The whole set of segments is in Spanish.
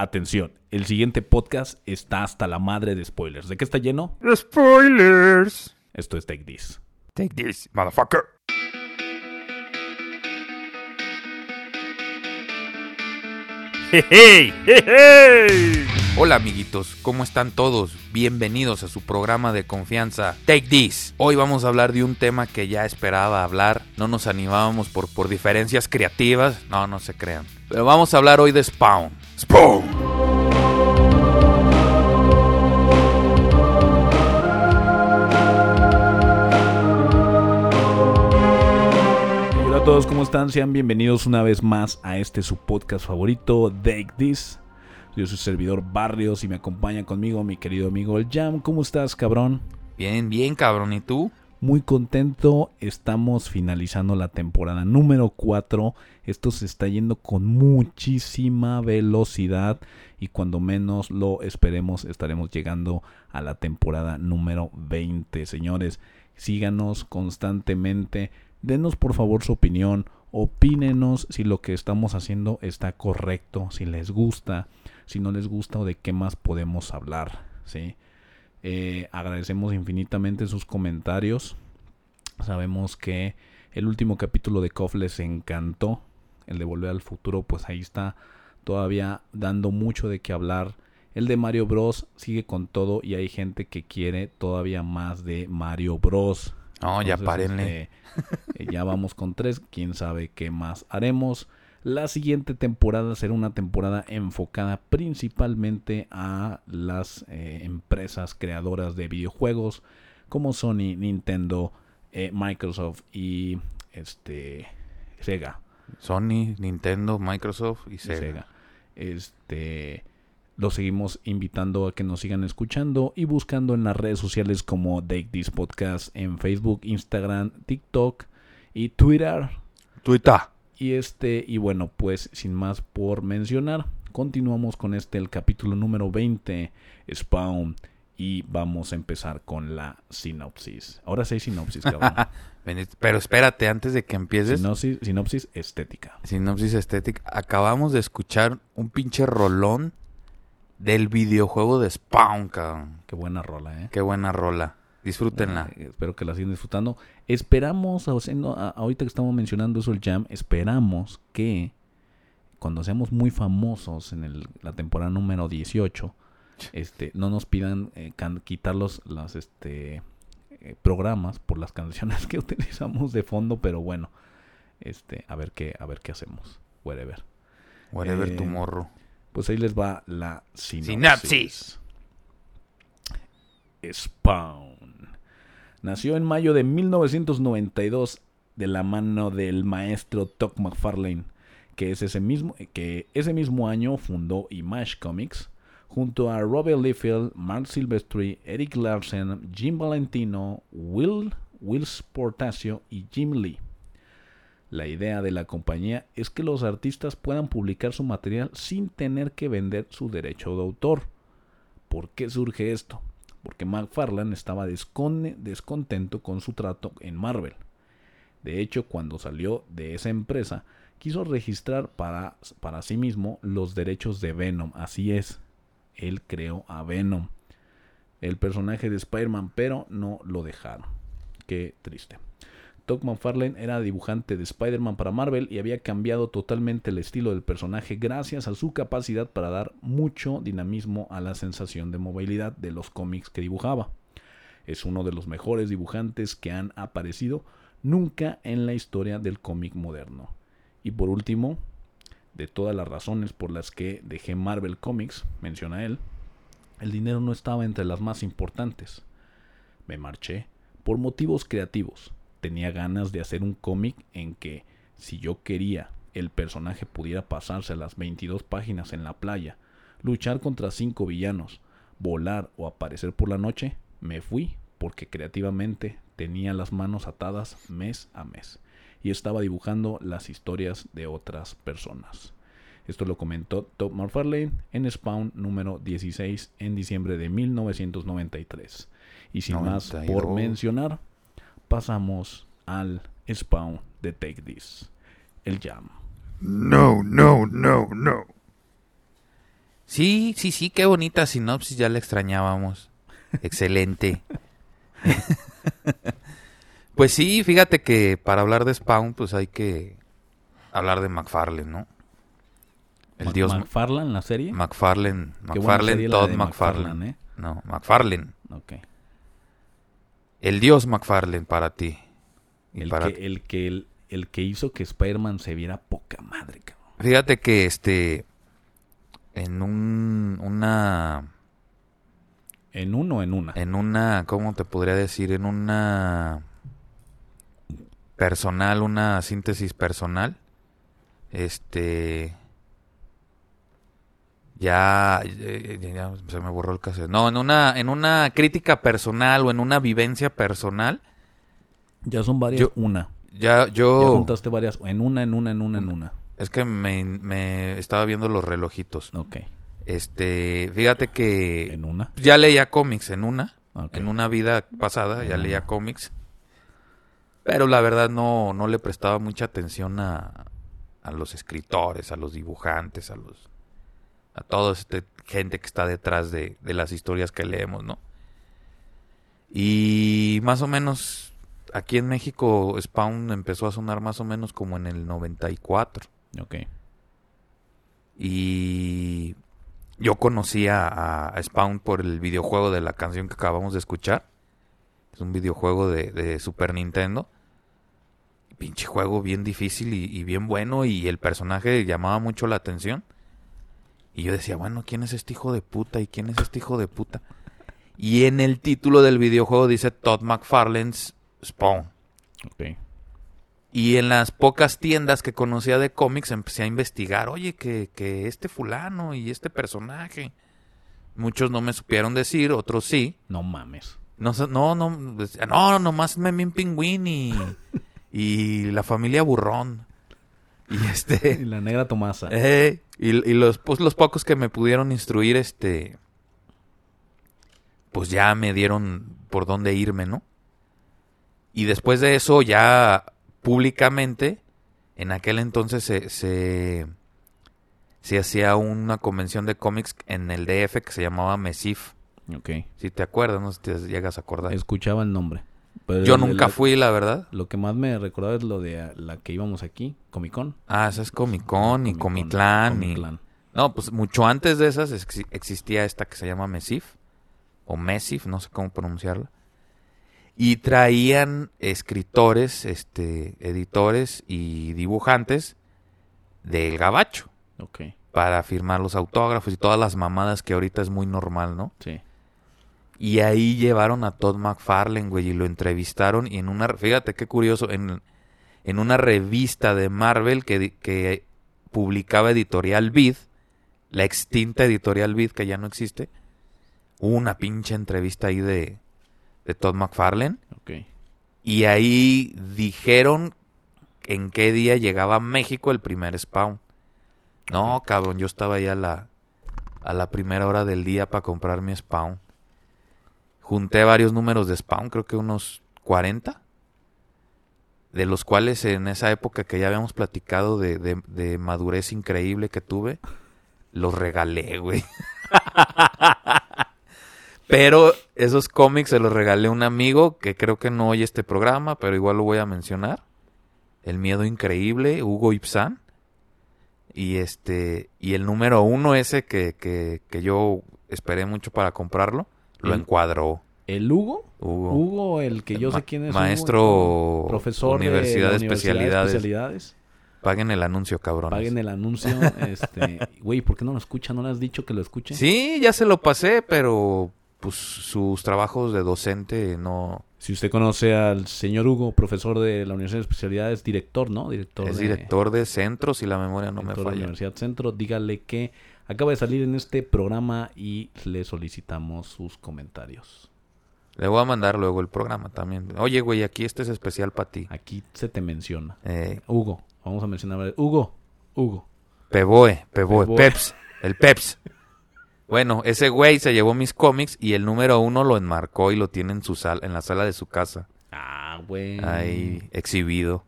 Atención, el siguiente podcast está hasta la madre de spoilers. ¿De qué está lleno? Spoilers. Esto es Take This. Take this, motherfucker. Hey, hey, hey, hey. Hola amiguitos, ¿cómo están todos? Bienvenidos a su programa de confianza Take This. Hoy vamos a hablar de un tema que ya esperaba hablar. No nos animábamos por, por diferencias creativas. No, no se crean. Pero vamos a hablar hoy de Spawn. Spawn. Hola a todos, ¿cómo están? Sean bienvenidos una vez más a este su podcast favorito, Take This. Yo soy su servidor Barrios y me acompaña conmigo mi querido amigo el Jam. ¿Cómo estás, cabrón? Bien, bien, cabrón. ¿Y tú? Muy contento, estamos finalizando la temporada número 4. Esto se está yendo con muchísima velocidad y cuando menos lo esperemos estaremos llegando a la temporada número 20. Señores, síganos constantemente, denos por favor su opinión, opínenos si lo que estamos haciendo está correcto, si les gusta, si no les gusta o de qué más podemos hablar, ¿sí? Eh, agradecemos infinitamente sus comentarios. Sabemos que el último capítulo de KOF les encantó. El de Volver al Futuro, pues ahí está todavía dando mucho de qué hablar. El de Mario Bros. sigue con todo y hay gente que quiere todavía más de Mario Bros. No, ya párenle. este, eh, ya vamos con tres. Quién sabe qué más haremos. La siguiente temporada será una temporada enfocada principalmente a las eh, empresas creadoras de videojuegos como Sony, Nintendo, eh, Microsoft y este Sega. Sony, Nintendo, Microsoft y. Sega. Este los seguimos invitando a que nos sigan escuchando y buscando en las redes sociales como Take This Podcast en Facebook, Instagram, TikTok y Twitter. Twitter. Y este, y bueno, pues sin más por mencionar, continuamos con este, el capítulo número 20, Spawn, y vamos a empezar con la sinopsis. Ahora sí hay sinopsis, cabrón. Pero espérate, antes de que empieces, sinopsis, sinopsis estética. Sinopsis Estética, acabamos de escuchar un pinche rolón del videojuego de Spawn, cabrón. Qué buena rola, ¿eh? Qué buena rola. Disfrútenla. Eh, espero que la sigan disfrutando. Esperamos, haciendo- a- ahorita que estamos mencionando eso el jam, esperamos que cuando seamos muy famosos en el- la temporada número 18, este, no nos pidan eh, can- quitar los las, este, eh, programas por las canciones que utilizamos de fondo, pero bueno, este, a ver qué, a ver qué hacemos. Whatever. Whatever tu morro. Pues ahí les va la sinopsis. Sinopsis. Spawn. Nació en mayo de 1992 de la mano del maestro Todd McFarlane, que, es ese, mismo, que ese mismo año fundó Image Comics, junto a Robert Liefeld, Mark Silvestri, Eric Larsen, Jim Valentino, Will, Will Portacio y Jim Lee. La idea de la compañía es que los artistas puedan publicar su material sin tener que vender su derecho de autor. ¿Por qué surge esto? Porque McFarlane estaba descontento con su trato en Marvel. De hecho, cuando salió de esa empresa, quiso registrar para, para sí mismo los derechos de Venom. Así es, él creó a Venom, el personaje de Spider-Man, pero no lo dejaron. Qué triste. Todd McFarlane era dibujante de Spider-Man para Marvel y había cambiado totalmente el estilo del personaje gracias a su capacidad para dar mucho dinamismo a la sensación de movilidad de los cómics que dibujaba. Es uno de los mejores dibujantes que han aparecido nunca en la historia del cómic moderno. Y por último, de todas las razones por las que dejé Marvel Comics, menciona él, el dinero no estaba entre las más importantes. Me marché por motivos creativos tenía ganas de hacer un cómic en que, si yo quería, el personaje pudiera pasarse las 22 páginas en la playa, luchar contra cinco villanos, volar o aparecer por la noche, me fui porque creativamente tenía las manos atadas mes a mes y estaba dibujando las historias de otras personas. Esto lo comentó Todd McFarlane en Spawn número 16 en diciembre de 1993. Y sin más por 92. mencionar, pasamos al Spawn de Take This, el Jam. No, no, no, no. Sí, sí, sí, qué bonita sinopsis, ya la extrañábamos. Excelente. pues sí, fíjate que para hablar de Spawn, pues hay que hablar de McFarlane, ¿no? El Ma dios McFarlane, la serie. McFarlane, McFarlane, Todd McFarlane. ¿eh? No, McFarlane. Ok. El dios McFarlane para ti. El, que, el, que, el, que hizo que Spider-Man se viera poca madre, cabrón. Fíjate que este. En un. Una. ¿En uno o en una? En una. ¿Cómo te podría decir? En una. Personal, una síntesis personal. Este. Ya, ya, se me borró el caso. No, en una, en una crítica personal o en una vivencia personal. Ya son varias, una. Ya, yo. Ya juntaste varias, en una, en una, en una, en una. Es que me, me estaba viendo los relojitos. Ok. Este, fíjate que. ¿En una? Ya leía cómics en una. En una vida pasada ya leía cómics. Pero la verdad no, no le prestaba mucha atención a, a los escritores, a los dibujantes, a los a toda esta gente que está detrás de, las historias que leemos, ¿no? Y más o menos aquí en México Spawn empezó a sonar más o menos como en el 94. Ok. Y yo conocía a, Spawn por el videojuego de la canción que acabamos de escuchar. Es un videojuego de, Super Nintendo. Pinche juego bien difícil y bien bueno y el personaje llamaba mucho la atención. Y yo decía, bueno, ¿quién es este hijo de puta? ¿Y quién es este hijo de puta? Y en el título del videojuego dice Todd McFarlane's Spawn. Ok. Y en las pocas tiendas que conocía de cómics empecé a investigar, oye, que, que este fulano y este personaje. Muchos no me supieron decir, otros sí. No mames. No, no, no, no, nomás me un pingüín y, y la familia burrón. Y este. Y la negra Tomasa. Eh, y, los, pues, los pocos que me pudieron instruir, este. Pues ya me dieron por dónde irme, ¿no? Y después de eso, ya públicamente, en aquel entonces se, se, se hacía una convención de cómics en el DF que se llamaba Mesif. Ok. Si te acuerdas, no sé si te llegas a acordar. Escuchaba el nombre. Yo nunca fui, la verdad. Lo que más me recordaba es lo de la que íbamos aquí, Comic Con. Ah, esa es Comic Con y Comitlán. Y... No, pues mucho antes de esas existía esta que se llama Mesif. O Mesif, no sé cómo pronunciarla. Y traían escritores, este, editores y dibujantes del gabacho. Ok. Para firmar los autógrafos y todas las mamadas que ahorita es muy normal, ¿no? Sí. Y ahí llevaron a Todd McFarlane, güey, y lo entrevistaron. Y en una, fíjate qué curioso, en, en una revista de Marvel que, que publicaba Editorial Vid, la extinta Editorial Vid que ya no existe, hubo una pinche entrevista ahí de, de Todd McFarlane. Okay. Y ahí dijeron en qué día llegaba a México el primer Spawn. No, cabrón, yo estaba ahí a la, a la primera hora del día para comprar mi Spawn junté varios números de Spawn, creo que unos 40, de los cuales en esa época que ya habíamos platicado de, madurez increíble que tuve, los regalé, güey. pero esos cómics se los regalé a un amigo que creo que no oye este programa, pero igual lo voy a mencionar. El miedo increíble, Hugo Ipsan. Y este, y el número uno ese que, que, que yo esperé mucho para comprarlo lo encuadró. ¿El Hugo? Hugo. Hugo, el que yo sé quién es. Maestro. profesor Universidad de, especialidades. especialidades. Paguen el anuncio, cabrón. Paguen el anuncio. este, güey, ¿por qué no lo escucha? ¿No le has dicho que lo escuche? Sí, ya se lo pasé, pero pues sus trabajos de docente no... Si usted conoce al señor Hugo, profesor de la Universidad de Especialidades, director, ¿no? Director es director de centro, si la memoria no me falla. de la Universidad Centro, dígale que acaba de salir en este programa y le solicitamos sus comentarios. Le voy a mandar luego el programa también. Oye, güey, aquí este es especial para ti. Aquí se te menciona. Eh, Hugo, vamos a mencionar. Hugo, Hugo. Peboe, Peboe, Peps, el Peps. Bueno, ese güey se llevó mis cómics y el número uno lo enmarcó y lo tiene en su sala, en la sala de su casa. Ah, güey. Ahí exhibido.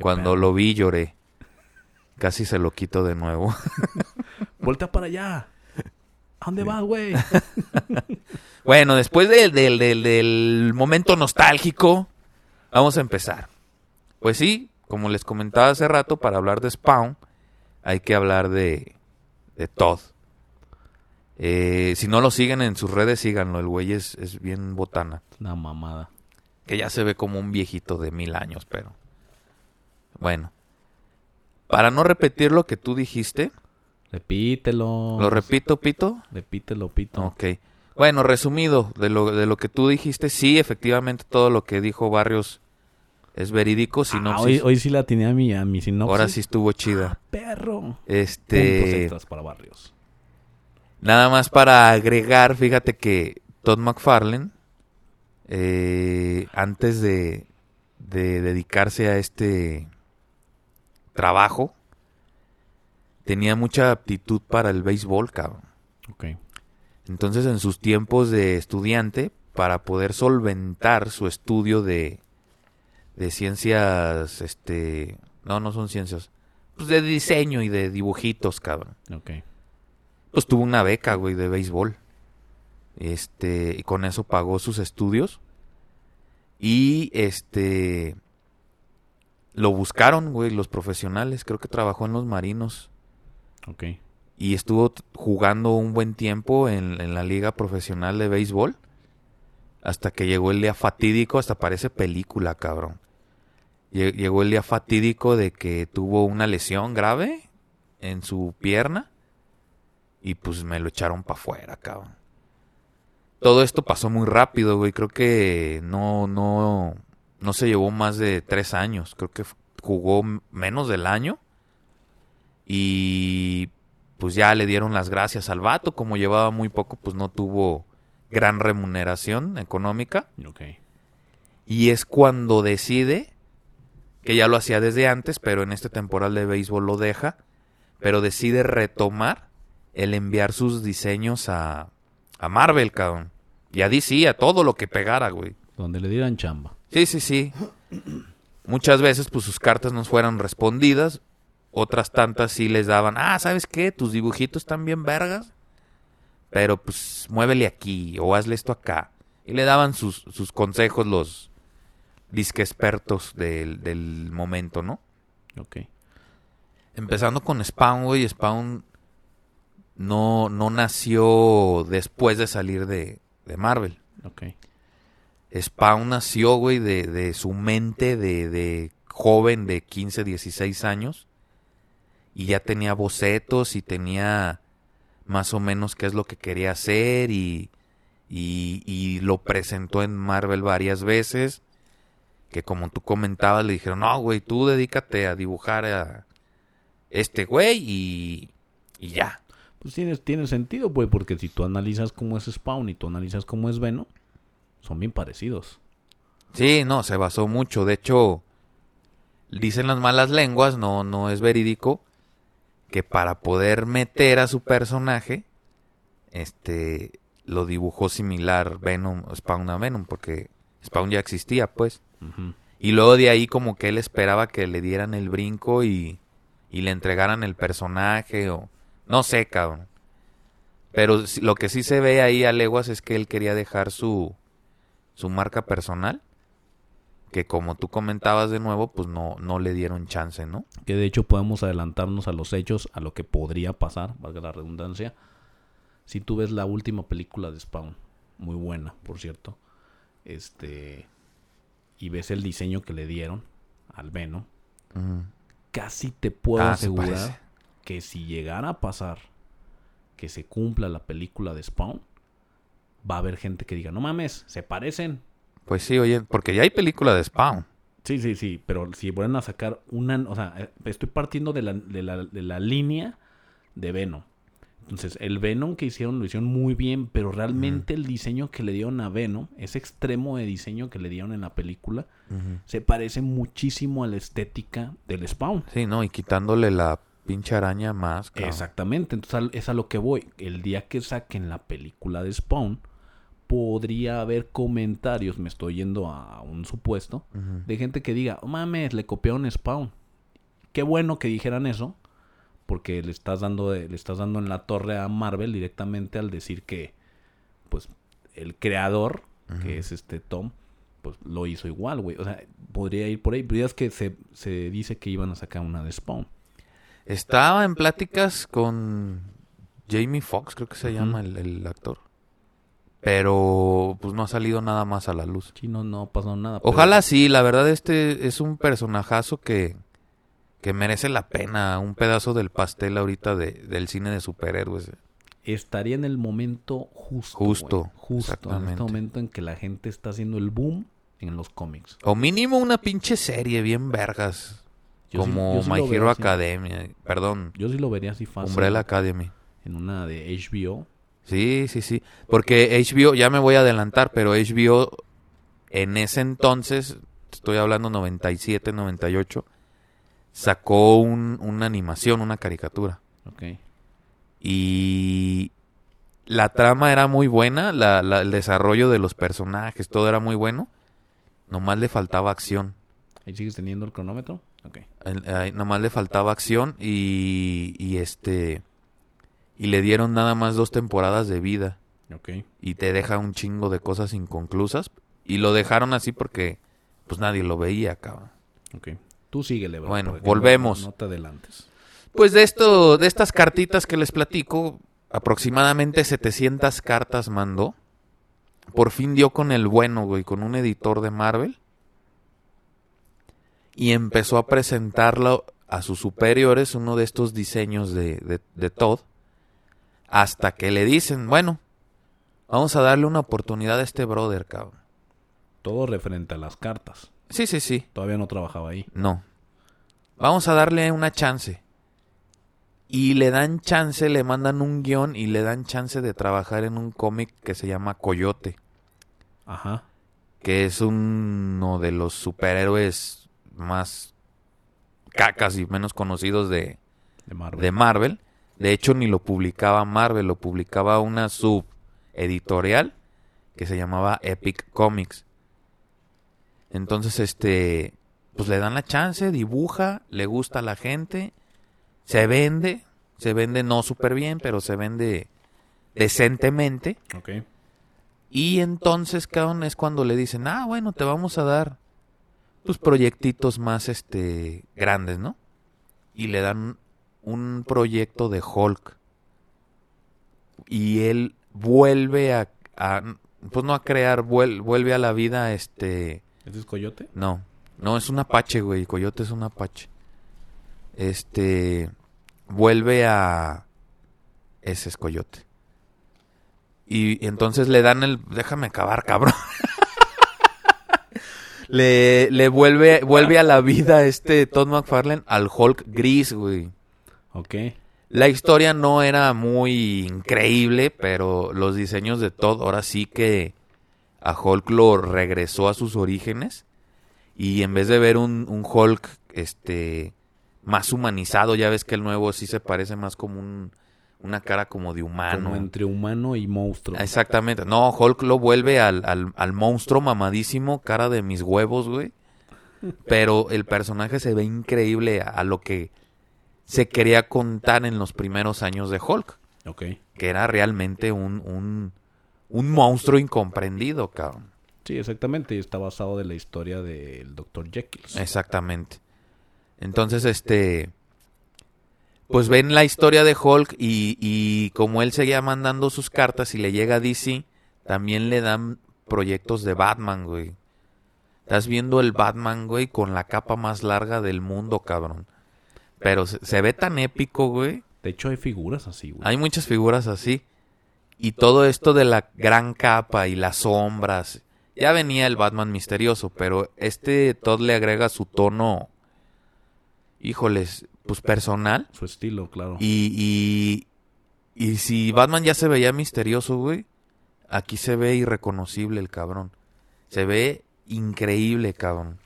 Cuando lo vi lloré. Casi se lo quito de nuevo. Vuelta para allá. ¿A dónde vas, güey? bueno, después del, del, del momento nostálgico, vamos a empezar. Pues sí, como les comentaba hace rato, para hablar de Spawn, hay que hablar de, de Todd. Eh, si no lo siguen en sus redes, síganlo. El güey es, es bien botana. Una mamada. Que ya se ve como un viejito de mil años, pero. Bueno. Para no repetir lo que tú dijiste. Repítelo. ¿Lo repito, Pito? Repítelo, Pito. Ok. Bueno, resumido de lo, de lo que tú dijiste, sí, efectivamente todo lo que dijo Barrios es verídico. Ah, Sinopsis. hoy, hoy sí la tenía a mi, a mi sinopsis. Ahora sí estuvo chida. Perro. Puntos Este. extras para Barrios. Nada más para agregar, fíjate que Todd McFarlane, eh, antes de, de dedicarse a este trabajo, tenía mucha aptitud para el béisbol, cabrón. Ok. Entonces, en sus tiempos de estudiante, para poder solventar su estudio de, de ciencias, este, no, no son ciencias, pues de diseño y de dibujitos, cabrón. Ok. Pues tuvo una beca, güey, de béisbol. Este, y con eso pagó sus estudios. Y este lo buscaron, güey, los profesionales. Creo que trabajó en los marinos. Y estuvo jugando un buen tiempo en, en la liga profesional de béisbol. Hasta que llegó el día fatídico, hasta parece película, cabrón. Lle- Llegó el día fatídico de que tuvo una lesión grave en su pierna. Y pues me lo echaron para afuera, cabrón. Todo esto pasó muy rápido, güey. Creo que no, no, no se llevó más de tres años. Creo que jugó menos del año. Y pues ya le dieron las gracias al vato. Como llevaba muy poco, pues no tuvo gran remuneración económica. Y es cuando decide, que ya lo hacía desde antes, pero en este temporal de béisbol lo deja, pero decide retomar el enviar sus diseños a, a Marvel, cabrón. Y a DC, a todo lo que pegara, güey. Donde le dieran chamba. Sí, sí, sí. Muchas veces, pues sus cartas no fueran respondidas. Otras tantas sí les daban, ah, ¿sabes qué? Tus dibujitos están bien vergas. Pero pues muévele aquí o hazle esto acá. Y le daban sus, sus consejos los disque expertos del, del momento, ¿no? Ok. Empezando con Spawn, güey. Spawn no, no nació después de salir de, de Marvel. Ok. Spawn nació, güey, de, de su mente de, de joven de 15, 16 años. Y ya tenía bocetos y tenía más o menos qué es lo que quería hacer y, y, y lo presentó en Marvel varias veces. Que como tú comentabas, le dijeron, no, güey, tú dedícate a dibujar a este güey y, y ya. Pues tiene, tiene sentido, pues, porque si tú analizas cómo es Spawn y tú analizas cómo es Venom, son bien parecidos. Sí, no, se basó mucho. De hecho, dicen las malas lenguas, no, no es verídico, que para poder meter a su personaje, este, lo dibujó similar Venom, Spawn a Venom, porque Spawn ya existía, pues. Y luego de ahí como que él esperaba que le dieran el brinco y, y le entregaran el personaje o... No sé, cabrón. Pero lo que sí se ve ahí a leguas es que él quería dejar su, su marca personal. Que como tú comentabas de nuevo, pues no, no le dieron chance, ¿no? Que de hecho podemos adelantarnos a los hechos, a lo que podría pasar, valga la redundancia. Si tú ves la última película de Spawn, muy buena, por cierto, este, y ves el diseño que le dieron al Venom, casi te puedo Ah, se asegurar que si llegara a pasar que se cumpla la película de Spawn, va a haber gente que diga, no mames, se parecen. Pues sí, oye, porque ya hay película de Spawn. Sí, sí, sí, pero si vuelven a sacar una, o sea, eh, estoy partiendo de la, de la, de la línea de Venom. Entonces, el Venom que hicieron lo hicieron muy bien, pero realmente el diseño que le dieron a Venom, ese extremo de diseño que le dieron en la película, se parece muchísimo a la estética del Spawn. Sí, ¿no? Y quitándole la pinche araña más. cabrón. Exactamente, entonces es a lo que voy. El día que saquen la película de Spawn, podría haber comentarios, me estoy yendo a un supuesto, de gente que diga, "Oh, mames, le copiaron Spawn. Qué bueno que dijeran eso, porque le estás dando de- le estás dando en la torre a Marvel directamente al decir que pues el creador que es este Tom pues lo hizo igual güey. O sea podría ir por ahí pero ya es que se, se dice que iban a sacar una de Spawn. Estaba en pláticas con Jamie Foxx, creo que se llama el, el actor. Pero pues no ha salido nada más a la luz. sí no no ha pasado nada pero Ojalá sí, la verdad este es un personajazo que, que merece la pena, un pedazo del pastel ahorita de, del cine de superhéroes. estaría en el momento justo Justo, güey. justo en este momento en que la gente está haciendo el boom en los cómics O mínimo una pinche serie bien vergas. Yo como sí My Hero así. Academia. Perdón, yo sí lo vería así fácil Umbrella Academy. en una de HBO Sí, sí, sí. Porque HBO, ya me voy a adelantar, pero HBO en ese entonces, estoy hablando 97, 98, sacó un- una animación, una caricatura. ok Y la trama era muy buena, la- la- el desarrollo de los personajes, todo era muy bueno. Nomás le faltaba acción. ahí sigues teniendo el cronómetro ok El- nomás le faltaba acción y, y este... Y le dieron nada más dos temporadas de vida. y te deja un chingo de cosas inconclusas. Y lo dejaron así porque pues nadie lo veía, cabrón. Ok. Tú síguele, bro, Bueno, volvemos. No, no te adelantes. Pues de esto, de estas cartitas que les platico, aproximadamente 700 cartas mandó. Por fin dio con el bueno, güey, con un editor de Marvel. Y empezó a presentarlo a sus superiores, uno de estos diseños de, de, de Todd. Hasta que le dicen, bueno, vamos a darle una oportunidad a este brother, cabrón. Todo referente a las cartas. Sí, sí, sí. Todavía no trabajaba ahí. No. Vamos a darle una chance. Y le dan chance, le mandan un guion y le dan chance de trabajar en un cómic que se llama Coyote, Ajá. que es uno de los superhéroes más cacas y menos conocidos de, De Marvel. de Marvel. De hecho, ni lo publicaba Marvel, lo publicaba una subeditorial que se llamaba Epic Comics. Entonces, este, pues le dan la chance, dibuja, le gusta a la gente, se vende, se vende no súper bien, pero se vende decentemente. Ok. Y entonces, cabrón, es cuando le dicen, ah, bueno, te vamos a dar tus proyectitos más, este, grandes, ¿no? Y le dan un proyecto de Hulk. Y él vuelve a, a- pues no a crear, vuel- vuelve a la vida, este, ¿Ese es Coyote? no, no, es un apache, güey, Coyote es un apache. Este, vuelve a, ese es Coyote. Y entonces le dan el, déjame acabar, cabrón. le, le vuelve, vuelve a la vida este Todd McFarlane al Hulk gris, güey. Ok. La historia no era muy increíble, pero los diseños de Todd ahora sí que a Hulk lo regresó a sus orígenes. Y en vez de ver un, un Hulk este más humanizado, ya ves que el nuevo sí se parece más como un, una cara como de humano. Como entre humano y monstruo. Exactamente. No, Hulk lo vuelve al, al, al monstruo mamadísimo, cara de mis huevos, güey. Pero el personaje se ve increíble a, a lo que se quería contar en los primeros años de Hulk. Ok. Que era realmente un, un, un monstruo incomprendido, cabrón. Sí, exactamente. Y está basado de la historia del Dr. Jekyll. Exactamente. Entonces, este... Pues ven la historia de Hulk y, y como él seguía mandando sus cartas y le llega a DC, también le dan proyectos de Batman, güey. Estás viendo el Batman, güey, con la capa más larga del mundo, cabrón. Pero se, se ve tan épico, güey. De hecho, hay figuras así, güey. Hay muchas figuras así. Y todo esto de la gran capa y las sombras. Ya venía el Batman misterioso, pero este Todd le agrega su tono, híjoles, pues personal. Su estilo, claro. Y, y, y si Batman ya se veía misterioso, güey, aquí se ve irreconocible el cabrón. Se ve increíble, cabrón.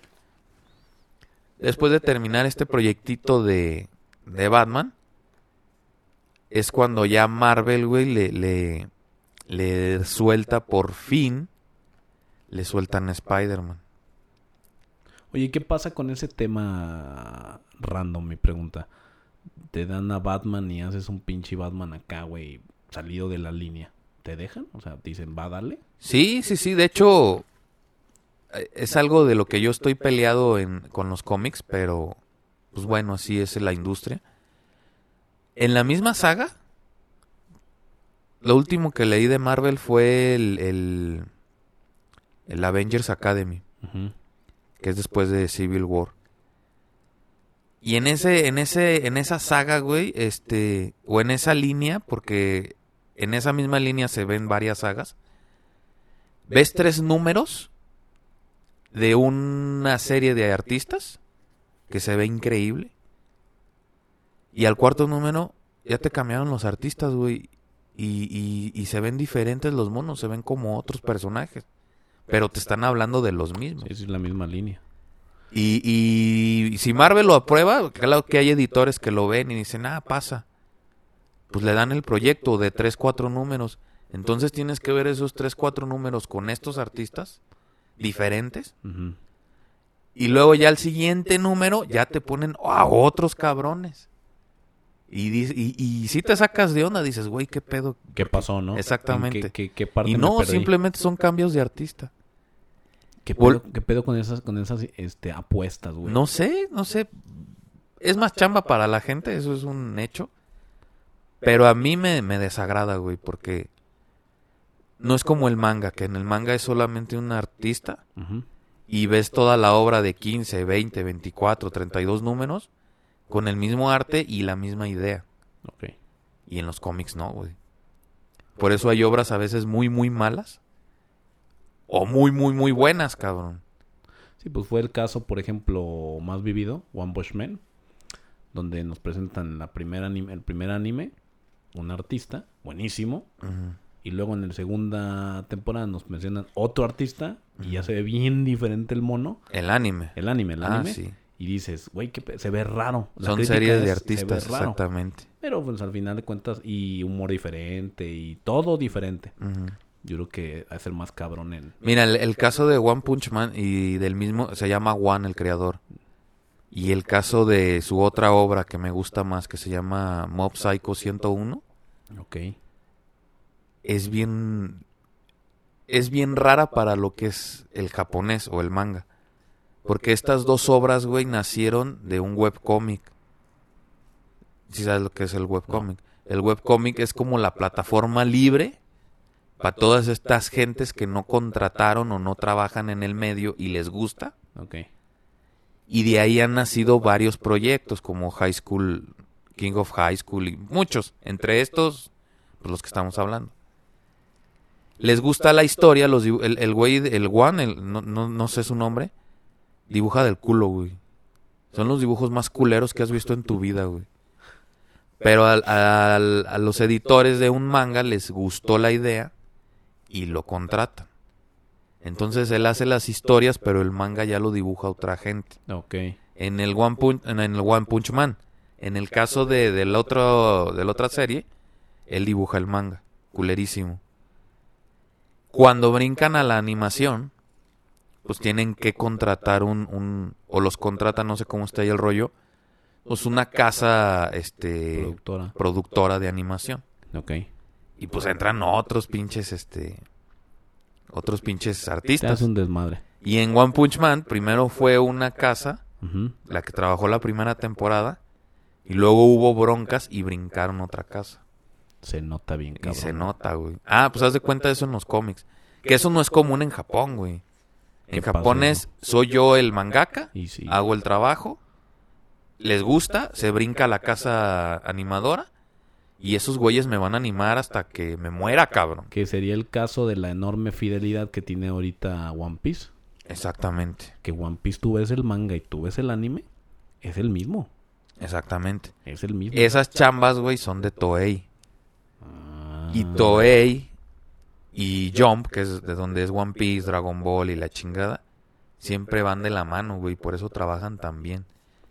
Después de terminar este proyectito de, de Batman, es cuando ya Marvel, güey, le, le, le suelta por fin, le sueltan a Spider-Man. Oye, ¿qué pasa con ese tema random? Mi pregunta. te dan a Batman y haces un pinche Batman acá, güey, salido de la línea. ¿Te dejan? O sea, dicen, va, dale. Sí, sí, sí. De hecho, es algo de lo que yo estoy peleado en, con los cómics, pero pues bueno, así es la industria. En la misma saga, lo último que leí de Marvel fue el, el, el Avengers Academy, que es después de Civil War. Y en ese, en ese, en esa saga, güey, este, o en esa línea, porque en esa misma línea se ven varias sagas. Ves tres números de una serie de artistas que se ve increíble. Y al cuarto número ya te cambiaron los artistas, güey. Y, y, y se ven diferentes los monos, se ven como otros personajes. Pero te están hablando de los mismos. Sí, es la misma línea. Y, y si Marvel lo aprueba, claro que hay editores que lo ven y dicen, ah, pasa. Pues le dan el proyecto de 3, 4 números. Entonces tienes que ver esos 3, 4 números con estos artistas diferentes. Y luego ya el siguiente número ya te ponen a otros cabrones. Y, y, y si te sacas de onda, dices, güey, ¿qué pedo? ¿Qué pasó, no? Exactamente. ¿En ¿Qué, qué, qué parte Y no, simplemente son cambios de artista. ¿Qué pedo, qué pedo con esas, con esas este, apuestas, güey? No sé, no sé. Es más chamba para la gente, eso es un hecho. Pero a mí me, me desagrada, güey, porque no es como el manga, que en el manga es solamente un artista y ves toda la obra de 15, 20, 24, 32 números con el mismo arte y la misma idea. Ok. Y en los cómics no, güey. Por eso hay obras a veces muy, muy malas. O muy, muy, muy buenas, cabrón. Sí, pues fue el caso, por ejemplo, más vivido, One Punch Man, donde nos presentan la primera anime, el primer anime, un artista, buenísimo. Y luego en la segunda temporada nos mencionan otro artista, y ya se ve bien diferente el mono, El anime. el anime, el Ah, anime, sí. y dices, güey, que se ve raro. La Son series es, de artistas, exactamente. Pero pues al final de cuentas, y humor diferente, y todo diferente. Yo creo que va a ser más cabrón en... Mira, el, el caso de One Punch Man y del mismo, se llama One, el creador. Y el caso de su otra obra que me gusta más, que se llama Mob Psycho 101, Ok. Es bien, es bien rara para lo que es el japonés o el manga. Porque estas dos obras, güey, nacieron de un webcómic. Si sabes lo que es el webcómic. El webcómic es como la plataforma libre para todas estas gentes que no contrataron o no trabajan en el medio y les gusta. Ok. Y de ahí han nacido varios proyectos como High School, King of High School y muchos. Entre estos, pues los que estamos hablando. Les gusta la historia, los el, el güey, el One, el- no, no, no sé su nombre, dibuja del culo, güey. Son los dibujos más culeros que has visto en tu vida, güey. Pero al- al- a los editores de un manga les gustó la idea y lo contratan. Entonces él hace las historias, pero el manga ya lo dibuja otra gente. Ok. En el One Punch, en el One Punch Man. En el caso de, del otro, de la otra serie, él dibuja el manga. Culerísimo. Cuando brincan a la animación, pues tienen que contratar un, un o los contratan, no sé cómo está ahí el rollo, pues una casa, este, Productora. productora de animación. Ok. Y pues entran otros pinches, este, otros pinches artistas. hace un desmadre. Y en One Punch Man primero fue una casa, la que trabajó la primera temporada, y luego hubo broncas y brincaron otra casa. Se nota bien, Y cabrón. se nota, güey. Ah, pues haz de cuenta de eso en los cómics. Que eso no es común en Japón, güey. En ¿Qué Japón es, soy yo el mangaka, Y sí. hago el trabajo, les gusta, se brinca a la casa animadora, y esos güeyes me van a animar hasta que me muera, cabrón. Que sería el caso de la enorme fidelidad que tiene ahorita One Piece. Exactamente, Que One Piece tú ves el manga y tú ves el anime. Es el mismo. exactamente. Es el mismo. Esas chambas, güey, son de Toei. Ah. Y Toei y Jump, que es de donde es One Piece, Dragon Ball y la chingada, siempre van de la mano, güey, por eso trabajan tan bien.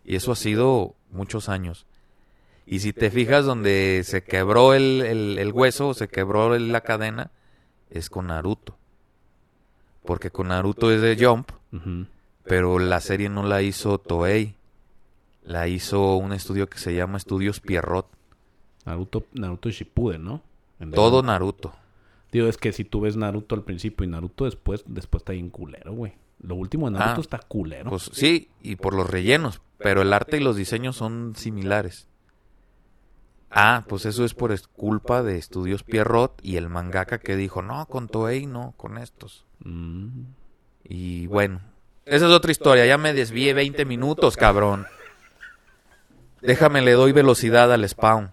Y eso ha sido muchos años. Y si te fijas donde se quebró el, el- el hueso, se quebró la cadena, es con Naruto. Porque con Naruto es de Jump, pero la serie no la hizo Toei. la hizo un estudio que se llama Estudios Pierrot. Naruto, Naruto Shippuden, ¿no? En Todo verdad. Naruto. Digo, es que si tú ves Naruto al principio y Naruto después, después está bien culero, güey. Lo último de Naruto Ah, está culero. Pues sí, y por los rellenos, pero el arte y los diseños son similares. Ah, pues eso es por culpa de Estudios Pierrot y el mangaka que dijo, no, con Toei no, con estos. Mm. Y bueno, esa es otra historia, ya me desvié 20 minutos, cabrón. Déjame, le doy velocidad al spawn.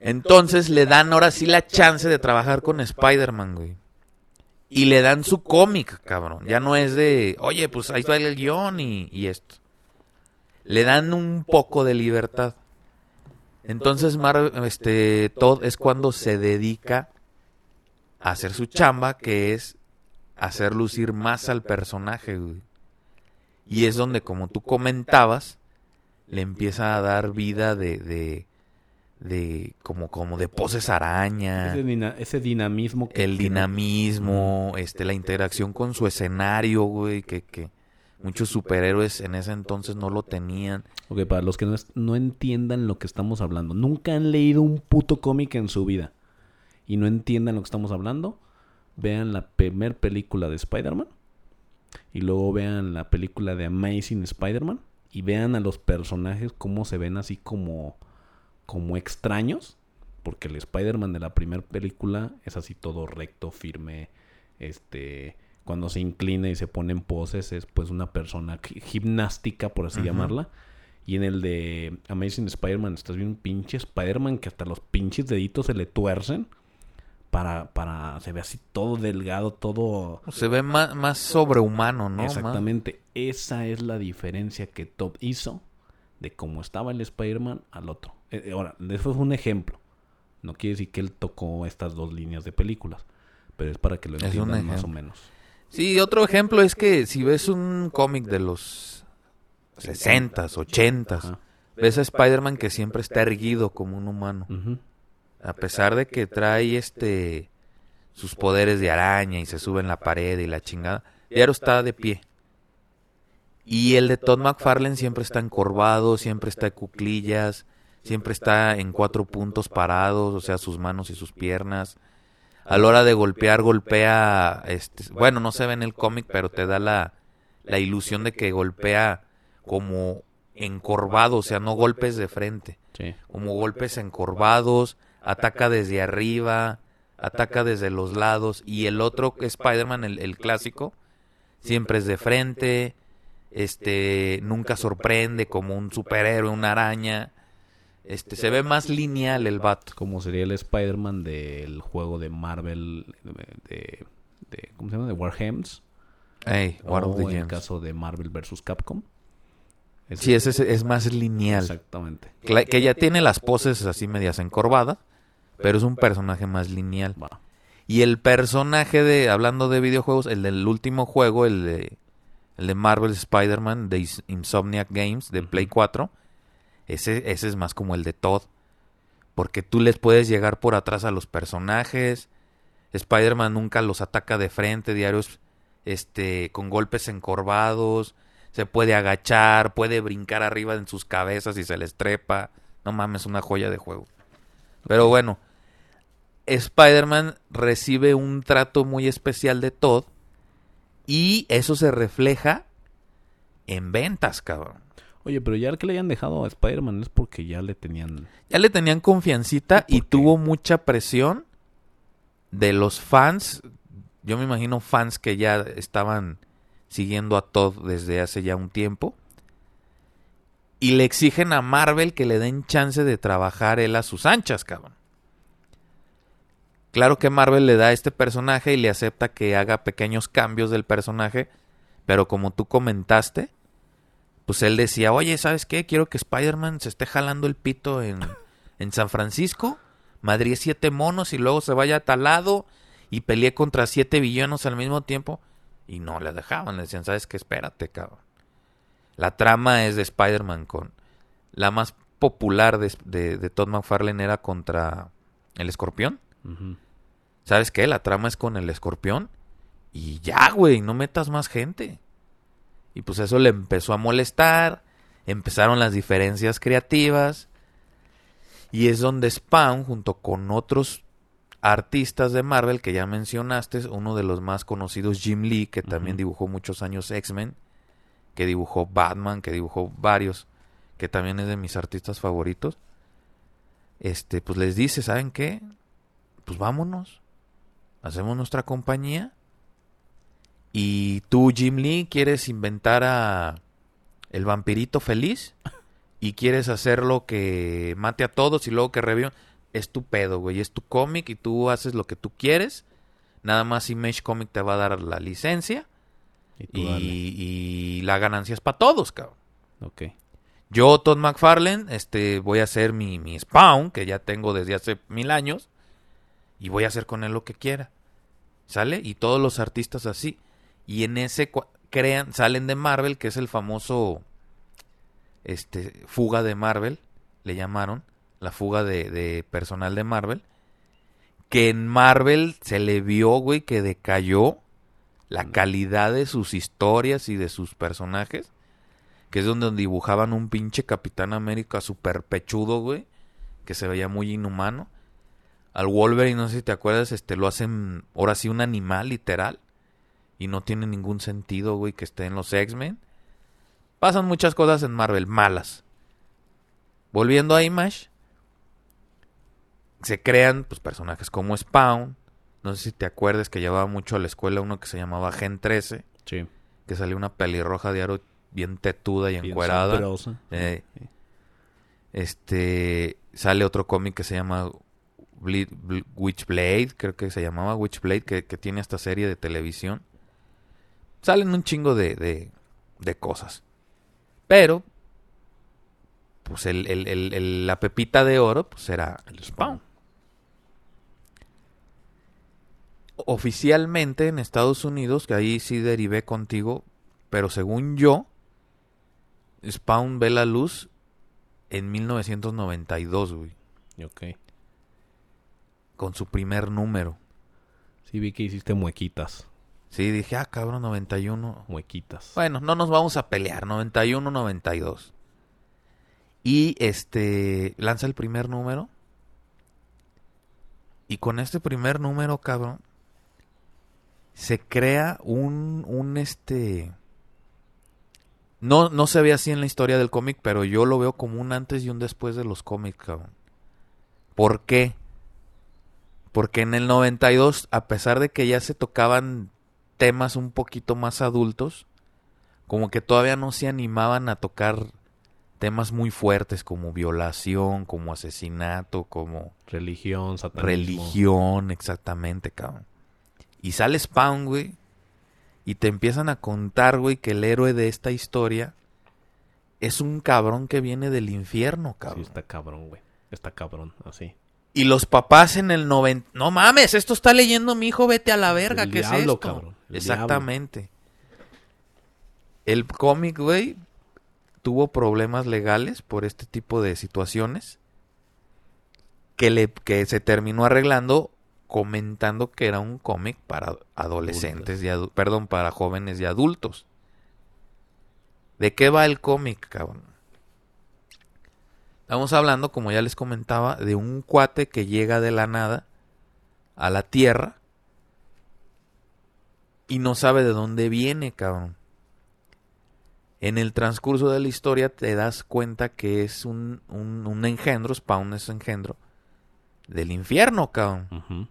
Entonces le dan ahora sí la chance de trabajar con Spider-Man, güey. Y le dan su cómic, cabrón. Ya no es de, oye, pues ahí está el guion y, esto. Le dan un poco de libertad. Entonces, Mar este, Todd es cuando se dedica a hacer su chamba, que es hacer lucir más al personaje, güey. Y es donde, como tú comentabas, le empieza a dar vida de, de, de como, como de poses araña Ese, dina- ese dinamismo que el tiene. dinamismo, este, la interacción con su escenario, güey, que, que muchos superhéroes en ese entonces no lo tenían. Ok, para los que no, no entiendan lo que estamos hablando, nunca han leído un puto cómic en su vida y no entiendan lo que estamos hablando, vean la primer película de Spider-Man y luego vean la película de Amazing Spider-Man y vean a los personajes cómo se ven así como, como extraños, porque el Spider-Man de la primera película es así todo recto, firme, este cuando se inclina y se pone en poses es pues una persona gi- gimnástica por así llamarla y en el de Amazing Spider-Man estás viendo un pinche Spider-Man que hasta los pinches deditos se le tuercen para, para, se ve así todo delgado, todo... Se ve más, más sobrehumano, ¿no? Exactamente. Esa es la diferencia que Todd hizo de cómo estaba el Spider-Man al otro. Eh, eh, ahora, eso es un ejemplo. No quiere decir que él tocó estas dos líneas de películas, pero es para que lo entiendan más o menos. Sí, otro ejemplo es que si ves un cómic de los 60s, 80s, Ajá. ves a Spider-Man que siempre está erguido como un humano. A pesar de que trae este sus poderes de araña y se sube en la pared y la chingada, Diario está de pie. Y el de Todd McFarlane siempre está encorvado, siempre está de cuclillas, siempre está en cuatro puntos parados, o sea, sus manos y sus piernas. A la hora de golpear, golpea, este, bueno, no se ve en el cómic, pero te da la, la ilusión de que golpea como encorvado, o sea, no golpes de frente Sí. como golpes encorvados, ataca desde arriba, ataca desde los lados y el otro Spider-Man, el, el clásico, siempre es de frente, este nunca sorprende como un superhéroe, una araña, este se ve más lineal el vato. Como sería el Spider-Man del juego de Marvel, de, de- ¿cómo se llama? De Warhammers. Ey, War of o the en el Gems. caso de Marvel vs. Capcom. Ese- Sí, ese es, es más lineal, Exactamente. Que ya tiene las poses así medias encorvadas, pero es un personaje más lineal. Y el personaje de, hablando de videojuegos, el del último juego, el de, el de Marvel Spider-Man de Insomniac Games de Play 4, ese, ese es más como el de Todd. Porque tú les puedes llegar por atrás a los personajes. Spider-Man nunca los ataca de frente, diarios este, con golpes encorvados. Se puede agachar, puede brincar arriba en sus cabezas y se les trepa. No mames, una joya de juego. Pero bueno, Spider-Man recibe un trato muy especial de Todd y eso se refleja en ventas, cabrón. Oye, pero ya el que le hayan dejado a Spider-Man es porque ya le tenían... Ya le tenían confiancita y ¿Por qué? tuvo mucha presión de los fans. Yo me imagino fans que ya estaban siguiendo a Todd desde hace ya un tiempo. Y le exigen a Marvel que le den chance de trabajar él a sus anchas, cabrón. Claro que Marvel le da a este personaje y le acepta que haga pequeños cambios del personaje, pero como tú comentaste, pues él decía, oye, ¿sabes qué? Quiero que Spider-Man se esté jalando el pito en, en San Francisco, madrie siete monos y luego se vaya a tal lado y pelee contra siete villanos al mismo tiempo. Y no le dejaban, le decían, ¿sabes qué? Espérate, cabrón. La trama es de Spider-Man con... La más popular de, de, de Todd McFarlane era contra el escorpión. ¿Sabes qué? La trama es con el escorpión. Y ya, güey, no metas más gente. Y pues eso le empezó a molestar. empezaron las diferencias creativas y es donde Spawn junto con otros artistas de Marvel que ya mencionaste, uno de los más conocidos Jim Lee que también dibujó muchos años X-Men, que dibujó Batman, que dibujó varios, que también es de mis artistas favoritos. Este, pues les dice, ¿saben qué? Pues vámonos. Hacemos nuestra compañía. Y tú, Jim Lee, quieres inventar a el vampirito feliz y quieres hacerlo que mate a todos y luego que reviva, es tu pedo, güey. Es tu cómic y tú haces lo que tú quieres. Nada más Image Comic te va a dar la licencia. Y, y, la ganancia es para todos, cabrón. Ok. Yo, Todd McFarlane, este, voy a hacer mi, mi Spawn, que ya tengo desde hace mil años. Y voy a hacer con él lo que quiera. ¿Sale? Y todos los artistas así. Y en ese crean, salen de Marvel, que es el famoso este, fuga de Marvel, le llamaron, la fuga de, personal de Marvel, que en Marvel se le vio, güey, que decayó la calidad de sus historias y de sus personajes, que es donde dibujaban un pinche Capitán América super pechudo, güey, que se veía muy inhumano. Al Wolverine, no sé si te acuerdas, este lo hacen ahora sí un animal literal y no tiene ningún sentido, güey, que esté en los X-Men. Pasan muchas cosas en Marvel, malas. Volviendo a Image, se crean pues, personajes como Spawn. No sé si te acuerdas que llevaba mucho a la escuela uno que se llamaba Gen 13. Sí. Que salió una pelirroja de aro bien tetuda y encuerada. Eh, este sale otro cómic que se llama Witchblade, creo que se llamaba Witchblade, que, que tiene esta serie de televisión salen un chingo de, de, cosas. Pero, pues el, la pepita de oro, pues era el Spawn. Oficialmente en Estados Unidos, que ahí sí derivé contigo, pero según yo, Spawn ve la luz en 1992, güey. Ok. Con su primer número. Sí, vi que hiciste muequitas. Sí, dije, ah, cabrón, 91. Huequitas. Bueno, no nos vamos a pelear, 91, 92. Y este, lanza el primer número. Y con este primer número, cabrón, se crea un, un este... No, no se ve así en la historia del cómic, pero yo lo veo como un antes y un después de los cómics, cabrón. ¿Por qué? Porque en el 92, a pesar de que ya se tocaban temas un poquito más adultos, como que todavía no se animaban a tocar temas muy fuertes como violación, como asesinato, como religión, satanismo. Religión, exactamente, cabrón. Y sale Spawn, güey, y te empiezan a contar, güey, que el héroe de esta historia es un cabrón que viene del infierno, cabrón. Sí, está cabrón, güey. Está cabrón, así. Y los papás en el 90... No mames, esto está leyendo mi hijo, vete a la verga, ¿qué es esto? Cabrón. Exactamente. El cómic, güey, tuvo problemas legales por este tipo de situaciones que, le, que se terminó arreglando comentando que era un cómic para adolescentes, y perdón, para jóvenes y adultos. ¿De qué va el cómic, cabrón? Estamos hablando, como ya les comentaba, de un cuate que llega de la nada a la Tierra y no sabe de dónde viene, cabrón. En el transcurso de la historia te das cuenta que es un, un, engendro, Spawn es engendro, del infierno, cabrón.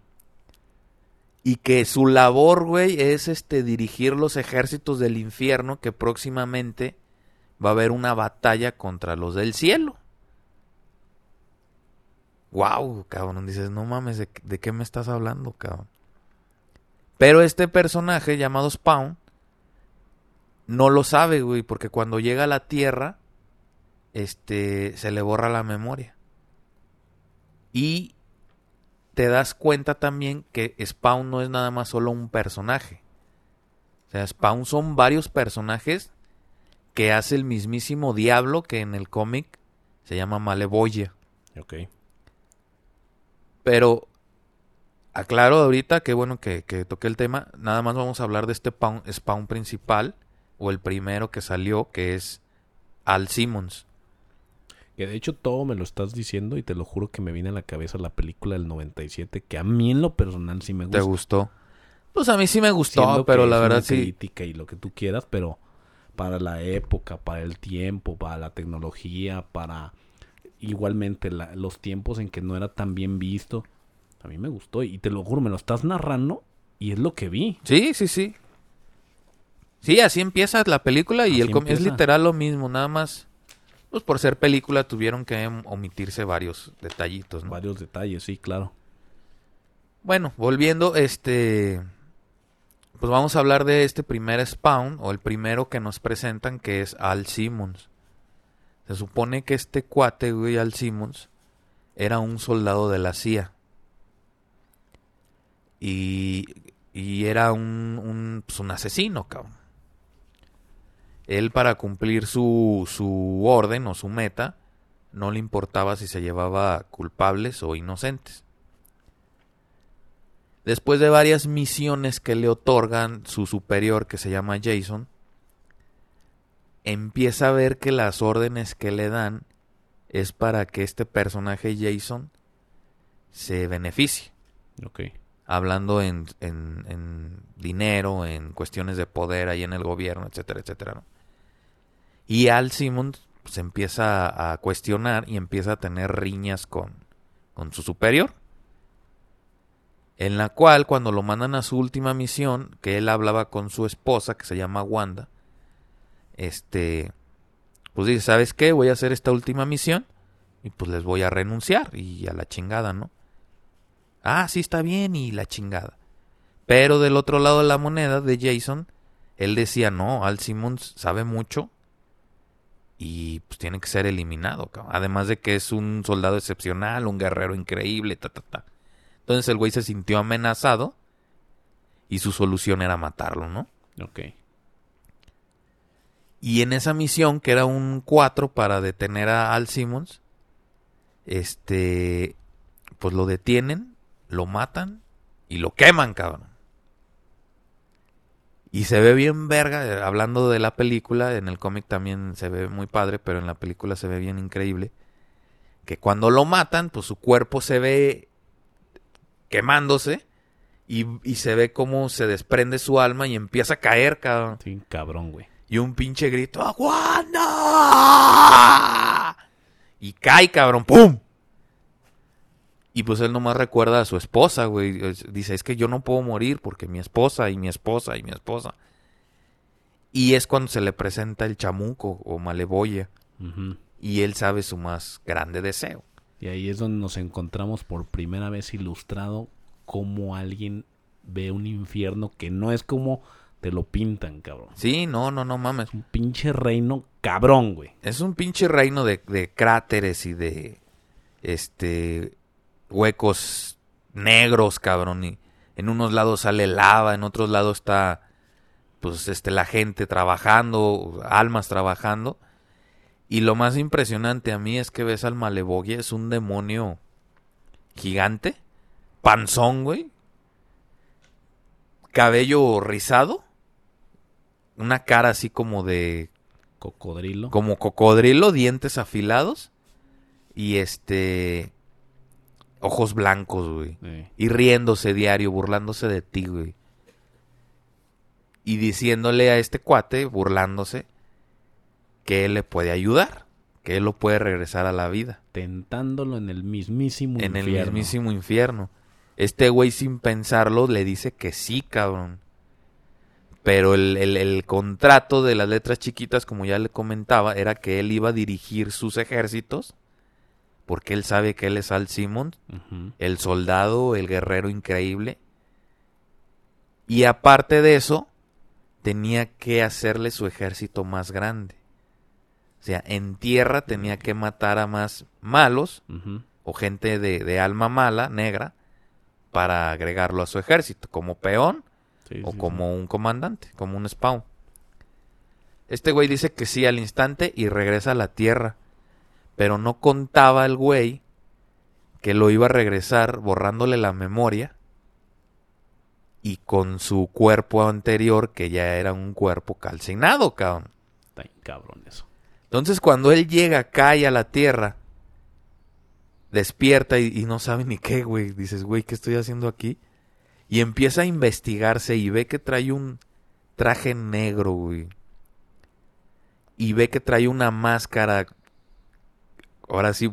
Y que su labor, güey, es este dirigir los ejércitos del infierno que próximamente va a haber una batalla contra los del cielo. Wow, cabrón, dices, no mames, ¿de, de qué me estás hablando, cabrón? Pero este personaje llamado Spawn no lo sabe, güey, porque cuando llega a la Tierra, este, se le borra la memoria. Y te das cuenta también que Spawn no es nada más solo un personaje. O sea, Spawn son varios personajes que hace el mismísimo diablo que en el cómic se llama Malevoya. Ok. Pero aclaro ahorita, qué bueno que, toqué el tema. Nada más vamos a hablar de este spawn, principal, o el primero que salió, que es Al Simmons. Que de hecho todo me lo estás diciendo y te lo juro que me viene a la cabeza la película del 97 que a mí en lo personal sí me gusta. ¿Te gustó? Pues a mí sí me gustó, pero la verdad sí. crítica y lo que tú quieras, pero para la época, para el tiempo, para la tecnología, para igualmente los tiempos en que no era tan bien visto, a mí me gustó y te lo juro, me lo estás narrando y es lo que vi. Sí, sí, sí. Sí, así empieza la película y el es literal lo mismo, nada más. Pues por ser película tuvieron que omitirse varios detallitos, ¿no? Varios detalles, sí, claro. Bueno, volviendo, este pues vamos a hablar de este primer spawn, o el primero que nos presentan, que es Al Simmons. Se supone que este cuate, güey, Al Simmons, era un soldado de la CIA. Y, y era un, un, pues un asesino, cabrón. Él para cumplir su, su orden o su meta, no le importaba si se llevaba culpables o inocentes. Después de varias misiones que le otorgan su superior, que se llama Jason, empieza a ver que las órdenes que le dan es para que este personaje Jason se beneficie. Hablando en, en, dinero, en cuestiones de poder ahí en el gobierno, etcétera, etcétera. Y Al Simmons se empieza a cuestionar y empieza a tener riñas con, con su superior en la cual cuando lo mandan a su última misión, que él hablaba con su esposa, que se llama Wanda, este, pues dice, ¿sabes qué? Voy a hacer esta última misión y pues les voy a renunciar y a la chingada, ¿no? Ah, sí está bien y la chingada. Pero del otro lado de la moneda de Jason, él decía, no, Al Simmons sabe mucho y pues tiene que ser eliminado, además de que es un soldado excepcional, un guerrero increíble, ta, ta, ta. Entonces el güey se sintió amenazado y su solución era matarlo, ¿no? Ok. Y en esa misión, que era un 4 para detener a Al Simmons, este, pues lo detienen, lo matan y lo queman, cabrón. Y se ve bien verga, eh, hablando de la película, en el cómic también se ve muy padre, pero en la película se ve bien increíble, que cuando lo matan, pues su cuerpo se ve quemándose y, se ve cómo se desprende su alma y empieza a caer, cabrón. Sí, cabrón, güey. Y un pinche grito, ¡Aguanta! Y cae, cabrón, ¡pum! Y pues él nomás recuerda a su esposa, güey. Dice, es que yo no puedo morir porque mi esposa y mi esposa y mi esposa. Y es cuando se le presenta el chamuco o maleboya. Y él sabe su más grande deseo. Y ahí es donde nos encontramos por primera vez ilustrado cómo alguien ve un infierno que no es como te lo pintan, cabrón. Sí, no, no, no mames. un pinche reino cabrón, güey. Es un pinche reino de, de cráteres y de este huecos negros, cabrón. Y en unos lados sale lava, en otros lados está pues este la gente trabajando, almas trabajando. Y lo más impresionante a mí es que ves al Malevogia, es un demonio gigante, panzón, güey. Cabello rizado. Una cara así como de... Cocodrilo. Como cocodrilo, dientes afilados. Y este... Ojos blancos, güey. Y riéndose diario, burlándose de ti, güey. Y diciéndole a este cuate, burlándose, que él le puede ayudar, que él lo puede regresar a la vida. Tentándolo en el mismísimo infierno. En el mismísimo infierno. Este güey sin pensarlo le dice que sí, cabrón. Pero el, el, contrato de las letras chiquitas, como ya le comentaba, era que él iba a dirigir sus ejércitos. Porque él sabe que él es Al Simon, el soldado, el guerrero increíble. Y aparte de eso, tenía que hacerle su ejército más grande. O sea, en tierra tenía que matar a más malos o gente de, alma mala, negra, para agregarlo a su ejército, como peón o como un comandante, como un spawn. Este güey dice que sí al instante y regresa a la tierra. Pero no contaba el güey que lo iba a regresar borrándole la memoria y con su cuerpo anterior que ya era un cuerpo calcinado, cabrón. Está cabrón eso. Entonces cuando él llega, cae a la tierra, despierta y, y no sabe ni qué, güey. Dices, güey, ¿qué estoy haciendo aquí? Y empieza a investigarse y ve que trae un traje negro, güey. Y ve que trae una máscara, ahora sí,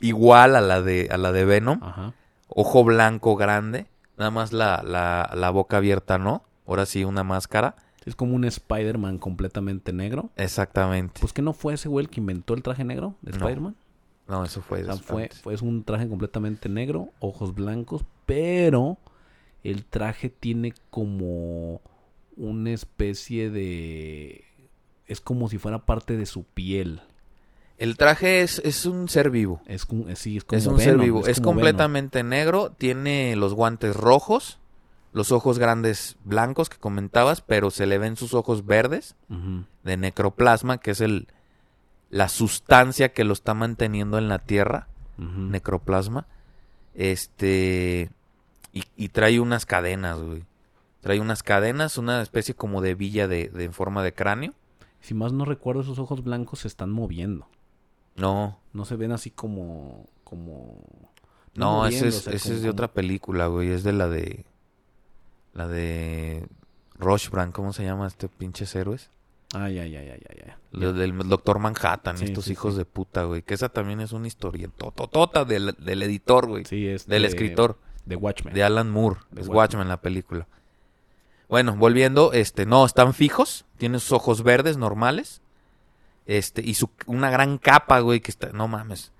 igual a la de, a la de Venom. Ajá. Ojo blanco grande. Nada más la, la, la boca abierta, ¿no? Ahora sí, una máscara. Es como un Spider-Man completamente negro. Exactamente. Pues que no fue ese güey el que inventó el traje negro de. Spider-Man. No, eso fue. O sea, fue es un traje completamente negro, ojos blancos, pero el traje tiene como una especie de... Es como si fuera parte de su piel. El traje es, es un ser vivo. Es, sí, es como es un ser vivo. Es, Venom. completamente negro. Tiene los guantes rojos. Los ojos grandes blancos que comentabas. Pero se le ven sus ojos verdes. De necroplasma. Que es el la sustancia que lo está manteniendo en la tierra. Necroplasma. Este. Y, y trae unas cadenas, güey. Trae unas cadenas. Una especie como de villa de, de en forma de cráneo. Si más no recuerdo, esos ojos blancos se están moviendo. No. No se ven así como... como No, ese es, moviéndose, ese como- es de como- otra película, güey. Es de la de. La de. Rushbrand, ¿cómo se llama este pinches héroes? Ay, ay, ay, ay, ay, ay. Lo del Doctor Manhattan, Sí, estos sí, hijos sí. de puta, güey. Que esa también es una historia tototota del, del editor, güey. Sí, es del de- escritor, De Watchmen. de Alan Moore. De es Watchmen. Watchmen la película. Bueno, volviendo, este, no, están fijos. Tiene sus ojos verdes normales. Este, y su, una gran capa, güey, que está, no mames.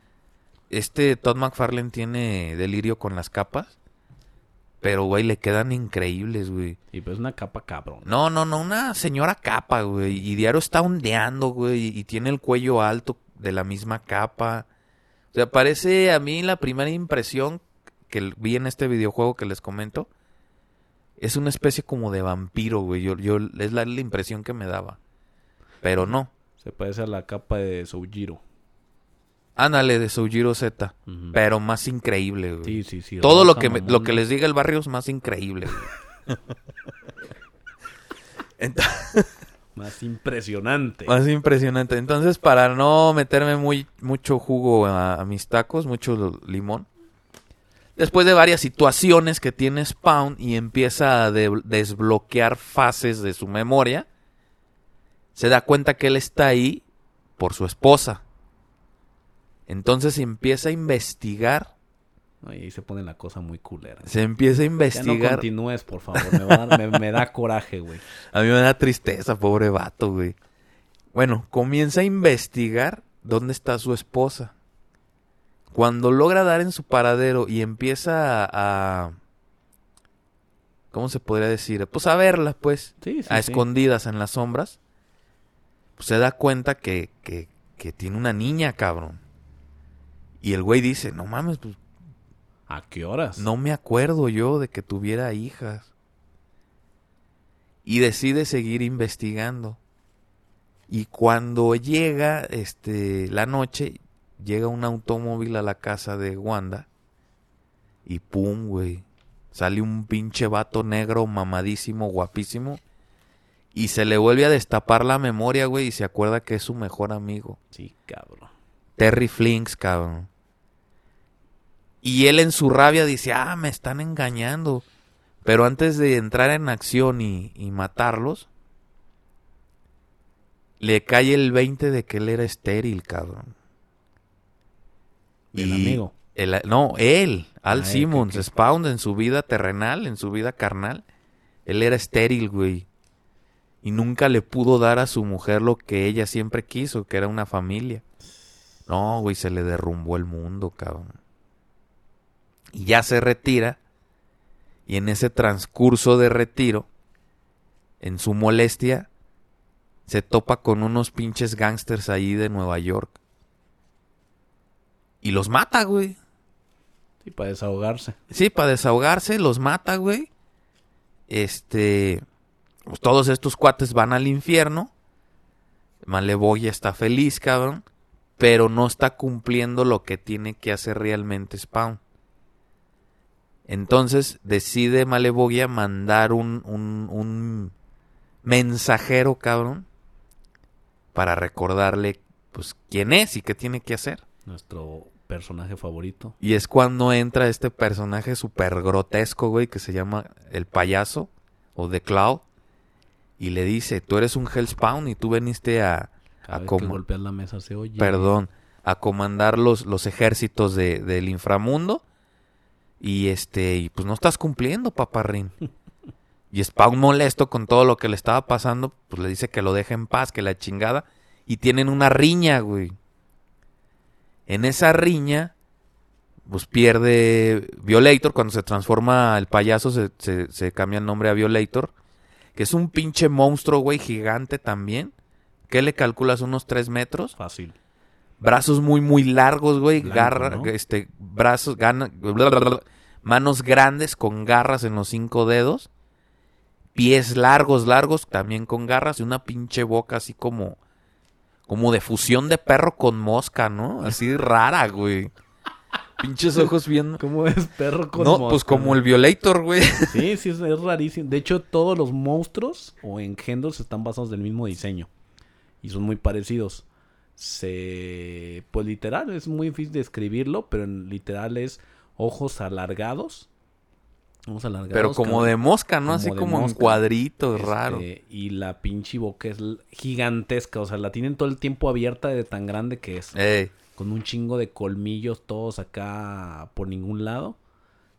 Este Todd McFarlane tiene delirio con las capas. Pero, güey, le quedan increíbles, güey. Y pues una capa cabrón. No, no, no, una señora capa, güey. Y diario está ondeando, güey. Y tiene el cuello alto de la misma capa. O sea, parece a mí la primera impresión que vi en este videojuego que les comento. Es una especie como de vampiro, güey. Yo, yo, es la, la impresión que me daba. Pero no. Se parece a la capa de Soujiro. Ándale de Soujiro Z. Pero más increíble, güey. Sí, sí, sí. Todo lo que, me- lo que les diga el barrio es más increíble, güey. Más impresionante. Más impresionante. Entonces, para no meterme muy mucho jugo a, a mis tacos, mucho limón. Después de varias situaciones que tiene Spawn y empieza a de- desbloquear fases de su memoria, se da cuenta que él está ahí por su esposa. Entonces empieza a investigar, Ahí se pone la cosa muy culera. se empieza a Ya no investigar. continúes, por favor. Me, va a dar- me- me da coraje, güey. A mí me da tristeza, pobre vato, güey. Bueno, comienza a investigar dónde está su esposa. Cuando logra dar en su paradero y empieza a... a- ¿Cómo se podría decir? Pues a verla, pues. Sí, sí, a sí. escondidas en las sombras. Pues se da cuenta que, que, que tiene una niña, cabrón. Y el güey dice, no mames, pues ¿A qué horas? no me acuerdo yo de que tuviera hijas. Y decide seguir investigando. Y cuando llega este la noche, llega un automóvil a la casa de Wanda. Y pum, güey. Sale un pinche vato negro mamadísimo, guapísimo. Y se le vuelve a destapar la memoria, güey, y se acuerda que es su mejor amigo. Sí, cabrón. Terry Flinks, cabrón. Y él en su rabia dice, ah, me están engañando. Pero antes de entrar en acción y, y matarlos, le cae el 20 de que él era estéril, cabrón. ¿El Y amigo? el- no, él, Al Ah, Simmons, Spawn en su vida terrenal, en su vida carnal. Él era estéril, güey. Y nunca le pudo dar a su mujer lo que ella siempre quiso, que era una familia. No, güey, se le derrumbó el mundo, cabrón. Y ya se retira. Y en ese transcurso de retiro, en su molestia, se topa con unos pinches gangsters ahí de Nueva York. Y los mata, güey. Sí, para desahogarse. Sí, para desahogarse, los mata, güey. Este. Pues todos estos cuates van al infierno. Maleboya está feliz, cabrón. Pero no está cumpliendo lo que tiene que hacer realmente Spawn. Entonces decide Malebogia mandar un, un, un mensajero, cabrón. Para recordarle pues, quién es y qué tiene que hacer. Nuestro personaje favorito. Y es cuando entra este personaje súper grotesco, güey, que se llama el payaso o The Cloud. Y le dice, tú eres un Hellspawn y tú veniste a... Cada a vez que como- golpeas la mesa se oye. Perdón, a comandar los, los ejércitos de- del inframundo. Y este, y pues no estás cumpliendo, paparrín. Y Spawn molesto con todo lo que le estaba pasando, pues le dice que lo deje en paz, que la chingada. Y tienen una riña, güey. En esa riña, pues pierde Violator. Cuando se transforma el payaso, se, se- se cambia el nombre a Violator. Que es un pinche monstruo, güey, gigante también. ¿Qué le calculas? ¿Unos 3 metros? Fácil. Brazos muy, muy largos, güey. Blanco, Garra, ¿no? este, brazos, gana- blablabla, manos grandes con garras en los cinco dedos. Pies largos, largos, también con garras. Y una pinche boca así como, como de fusión de perro con mosca, ¿no? Así rara, güey. Pinches ojos bien. ¿Cómo es perro con no, mosca, pues como el Violator, güey. Sí, sí, es, es rarísimo. De hecho, todos los monstruos o engendros están basados del mismo diseño. Y son muy parecidos. Se... Pues literal, es muy difícil describirlo, pero en literal es ojos alargados. Ojos alargados. Pero como de mosca, ¿no? como Así como en mosca. cuadritos, este, raro. Y la pinche boca es gigantesca. O sea, la tienen todo el tiempo abierta de tan grande que es. Ey, Con un chingo de colmillos todos acá por ningún lado.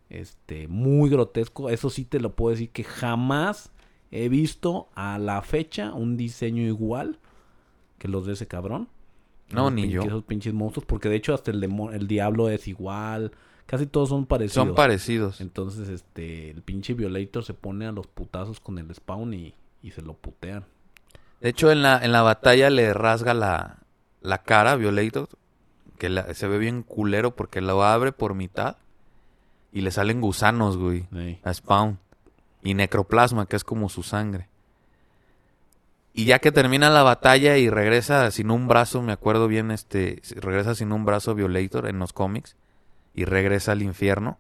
Este, muy grotesco. Eso sí te lo puedo decir que jamás he visto a la fecha un diseño igual que los de ese cabrón. No, ni yo. Esos pinches monstruos. Porque de hecho hasta el, el diablo es igual. Casi todos son parecidos. son parecidos. Entonces, este, el pinche Violator se pone a los putazos con el spawn y, y se lo putean. De hecho, en la, en la batalla le rasga la, la cara a Violator. Que la- se ve bien culero porque lo abre por mitad. Y le salen gusanos, güey. Ey. A Spawn. Y necroplasma, que es como su sangre. Y ya que termina la batalla y regresa sin un brazo, me acuerdo bien, este, regresa sin un brazo Violator en los cómics. Y regresa al infierno.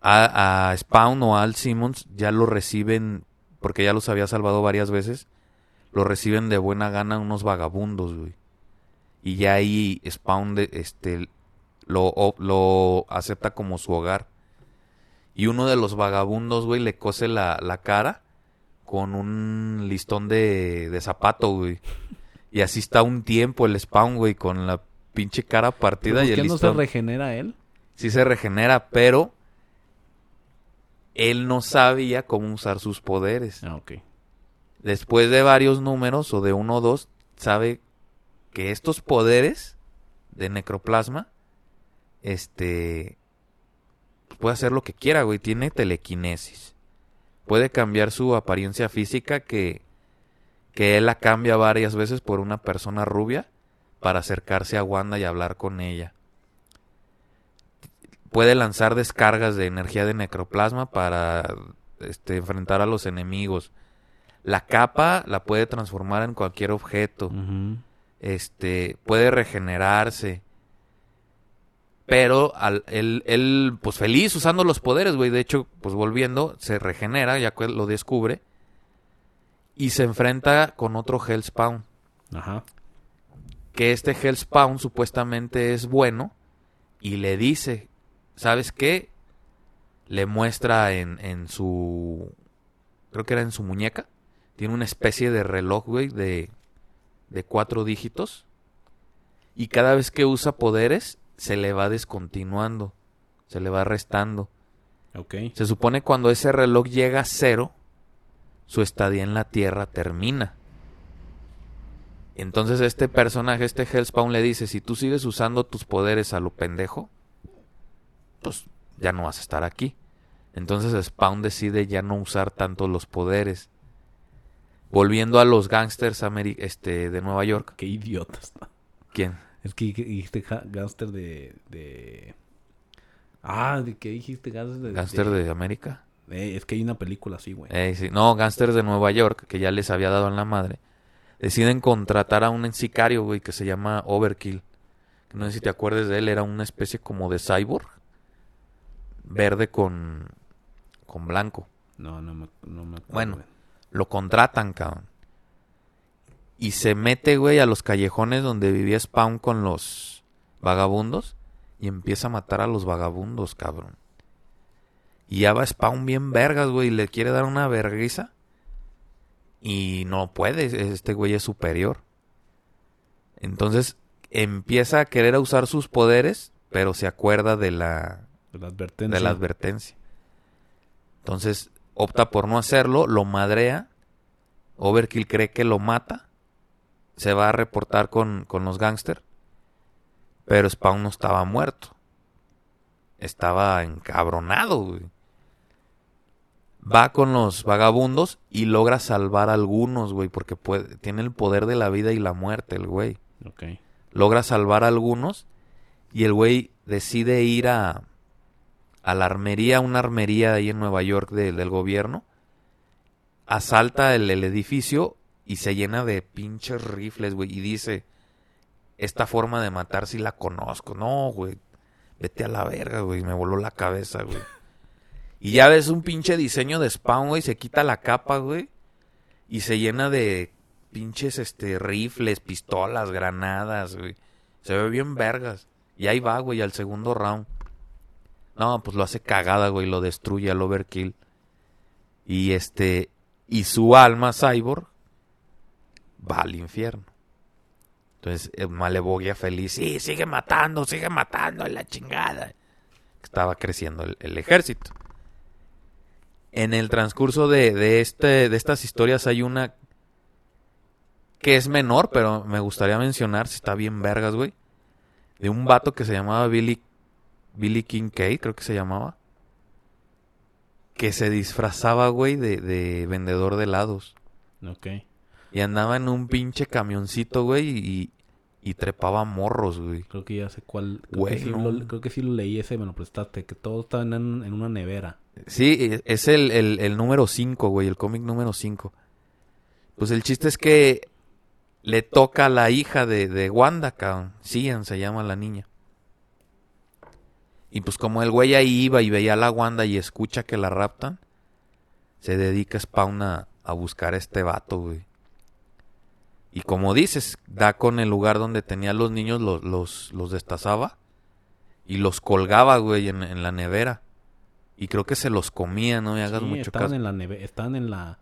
A, a Spawn o a Al Simmons ya lo reciben, porque ya los había salvado varias veces. Lo reciben de buena gana unos vagabundos, güey. Y ya ahí Spawn este, lo, lo acepta como su hogar. Y uno de los vagabundos, güey, le cose la, la cara con un listón de, de zapato, güey. Y así está un tiempo el Spawn, güey, con la pinche cara partida ¿Por y el qué no se listón. regenera él? sí se regenera, pero él no sabía cómo usar sus poderes. Ah, ok. Después de varios números o de uno o dos, sabe que estos poderes de necroplasma, este, puede hacer lo que quiera, güey. Tiene telequinesis. Puede cambiar su apariencia física que, que él la cambia varias veces por una persona rubia para acercarse a Wanda y hablar con ella. Puede lanzar descargas de energía de necroplasma para este, enfrentar a los enemigos. La capa la puede transformar en cualquier objeto. Este, puede regenerarse. Pero al, él, él, pues feliz usando los poderes, güey. De hecho, pues volviendo, se regenera, ya que lo descubre. Y se enfrenta con otro Hellspawn. Ajá. Que este Hellspawn supuestamente es bueno. Y le dice, ¿sabes qué? Le muestra en, en su... Creo que era en su muñeca. Tiene una especie de reloj, güey, de, de cuatro dígitos. Y cada vez que usa poderes, se le va descontinuando. Se le va restando. Ok. Se supone cuando ese reloj llega a cero, su estadía en la Tierra termina. Entonces este personaje, este Hellspawn, le dice, si tú sigues usando tus poderes a lo pendejo, pues ya no vas a estar aquí. Entonces Spawn decide ya no usar tanto los poderes. Volviendo a los gangsters ameri- este, de Nueva York. Qué idiota está. ¿Quién? Es que dij- dijiste gangster de, de... Ah, ¿de qué dijiste gangster de...? ¿Gangster de América? Eh, es que hay una película así, güey. Eh, sí. No, gangsters de Nueva York, que ya les había dado en la madre, deciden contratar a un sicario, güey, que se llama Overkill. No sé si te acuerdas de él, era una especie como de cyborg. Verde con, con blanco. No, no me, no me acuerdo, Bueno. Lo contratan, cabrón. y se mete, güey, a los callejones donde vivía Spawn con los vagabundos y empieza a matar a los vagabundos, cabrón. Y ya va Spawn bien vergas, güey, y le quiere dar una vergüenza. Y no puede, este güey es superior. Entonces empieza a querer usar sus poderes, pero se acuerda de la, De la advertencia. de la advertencia. Entonces opta por no hacerlo, lo madrea. Overkill cree que lo mata. Se va a reportar con, con los gángsters. Pero Spawn no estaba muerto. Estaba encabronado, güey. Va con los vagabundos y logra salvar a algunos, güey, porque puede, tiene el poder de la vida y la muerte, el güey Ok. logra salvar a algunos y el güey decide ir a, a la armería, una armería ahí en Nueva York de- del gobierno, asalta el, el edificio y se llena de pinches rifles, güey, y dice, esta forma de matar sí la conozco, no, güey, vete a la verga, güey, me voló la cabeza, güey. Y ya ves un pinche diseño de Spawn, güey, se quita la capa, güey, y se llena de pinches este rifles, pistolas, granadas, güey. Se ve bien vergas. Y ahí va, güey, al segundo round. No, pues lo hace cagada, güey, lo destruye al overkill. Y este y su alma cyborg va al infierno. Entonces, eh, Malevogia feliz, sí, sigue matando, sigue matando, la chingada. Estaba creciendo el ejército. En el transcurso de, de, este, de estas historias hay una que es menor, pero me gustaría mencionar, si está bien vergas, güey. De un vato que se llamaba Billy, Billy Kincaid, creo que se llamaba. Que se disfrazaba, güey, de, de vendedor de helados. Ok. Y andaba en un pinche camioncito, güey, y, y trepaba morros, güey. Creo que ya sé cuál. Creo, Güey, que, sí no. lo, creo que sí lo leí ese, me lo prestaste. Que todo estaba en, en una nevera. Sí, e- es el, el, el número 5, güey, el cómic número 5. Pues el chiste es que le toca a la hija de, de Wanda, cabrón. Cian se llama la niña. Y pues como el güey ahí iba y veía a la Wanda y escucha que la raptan, se dedica Spawn a, a buscar a este vato, güey. Y como dices, da con el lugar donde tenía los niños, los, los, los destazaba y los colgaba, güey, en, en la nevera. Y creo que se los comía, no me hagas Sí, mucho estaban caso. en la nevera. Estaban en la.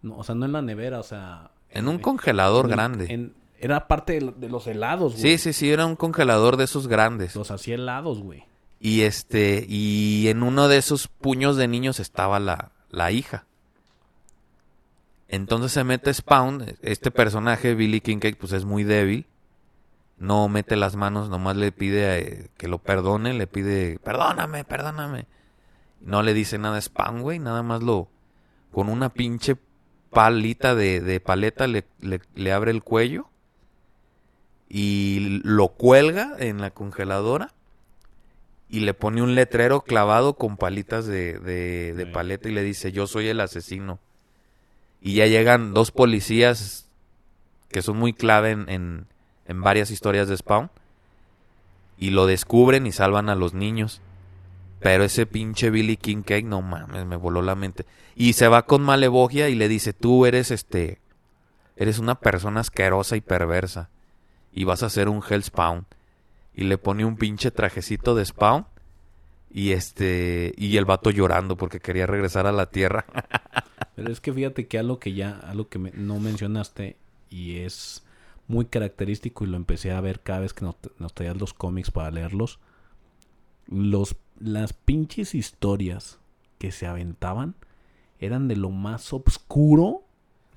No, o sea, no en la nevera, o sea. En un eh, congelador en grande. en- era parte de, de los helados, güey. Sí, sí, sí, era un congelador de esos grandes. Los hacía helados, güey. Y este, y en uno de esos puños de niños estaba la, la hija. Entonces se mete Spawn, este personaje, Billy Kincaid, pues es muy débil. No mete las manos, nomás le pide eh, que lo perdone, le pide, perdóname, perdóname. No le dice nada a Spawn, güey, nada más lo, con una pinche palita de, de paleta le, le, le abre el cuello y lo cuelga en la congeladora y le pone un letrero clavado con palitas de, de, de paleta y le dice yo soy el asesino. Y ya llegan dos policías que son muy clave en, en, en varias historias de Spawn y lo descubren y salvan a los niños. Pero ese pinche Billy Kincaid, no mames, me voló la mente. Y se va con Malevogia y le dice, tú eres este, eres una persona asquerosa y perversa. Y vas a ser un Hellspawn. Y le pone un pinche trajecito de Spawn. Y este, y el vato llorando porque quería regresar a la tierra. Pero es que fíjate que algo que ya, algo que me- no mencionaste y es muy característico y lo empecé a ver cada vez que nos, nos los cómics para leerlos. Los, las pinches historias que se aventaban eran de lo más oscuro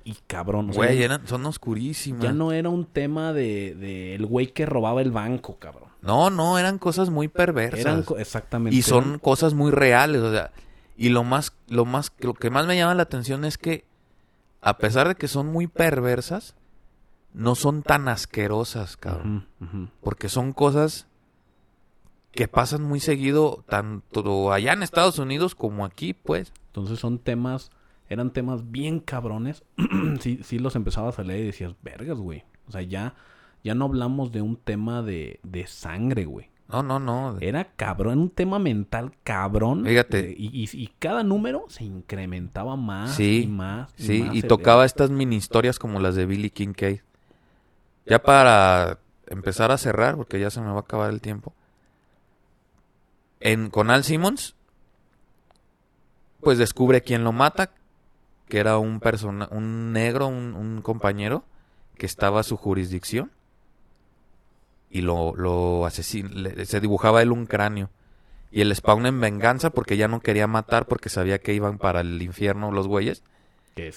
y cabrón. O sea, Güey, eran, son oscurísimas. ya no era un tema de, de el güey que robaba el banco, cabrón. no, no, eran cosas muy perversas. Eran exactamente. y son eran- cosas muy reales, o sea, y lo más, lo más, lo que más me llama la atención es que, a pesar de que son muy perversas, no son tan asquerosas, cabrón. Porque son cosas que pasan muy seguido, tanto allá en Estados Unidos como aquí, pues. Entonces son temas, eran temas bien cabrones. sí, sí los empezabas a leer y decías, vergas, güey. O sea, ya, ya no hablamos de un tema de, de sangre, güey. No, no, no. Era cabrón, un tema mental cabrón. Fíjate. De- y, y- y cada número se incrementaba más Sí, y más. Sí, más y tocaba estas mini historias como las de Billy Kincaid. Ya para empezar a cerrar, porque ya se me va a acabar el tiempo. En, con Al Simmons, pues descubre quién lo mata, que era un persona, un negro, un, un compañero que estaba a su jurisdicción y lo, lo asesina, se dibujaba él un cráneo. Y el Spawn en venganza, porque ya no quería matar, porque sabía que iban para el infierno los güeyes,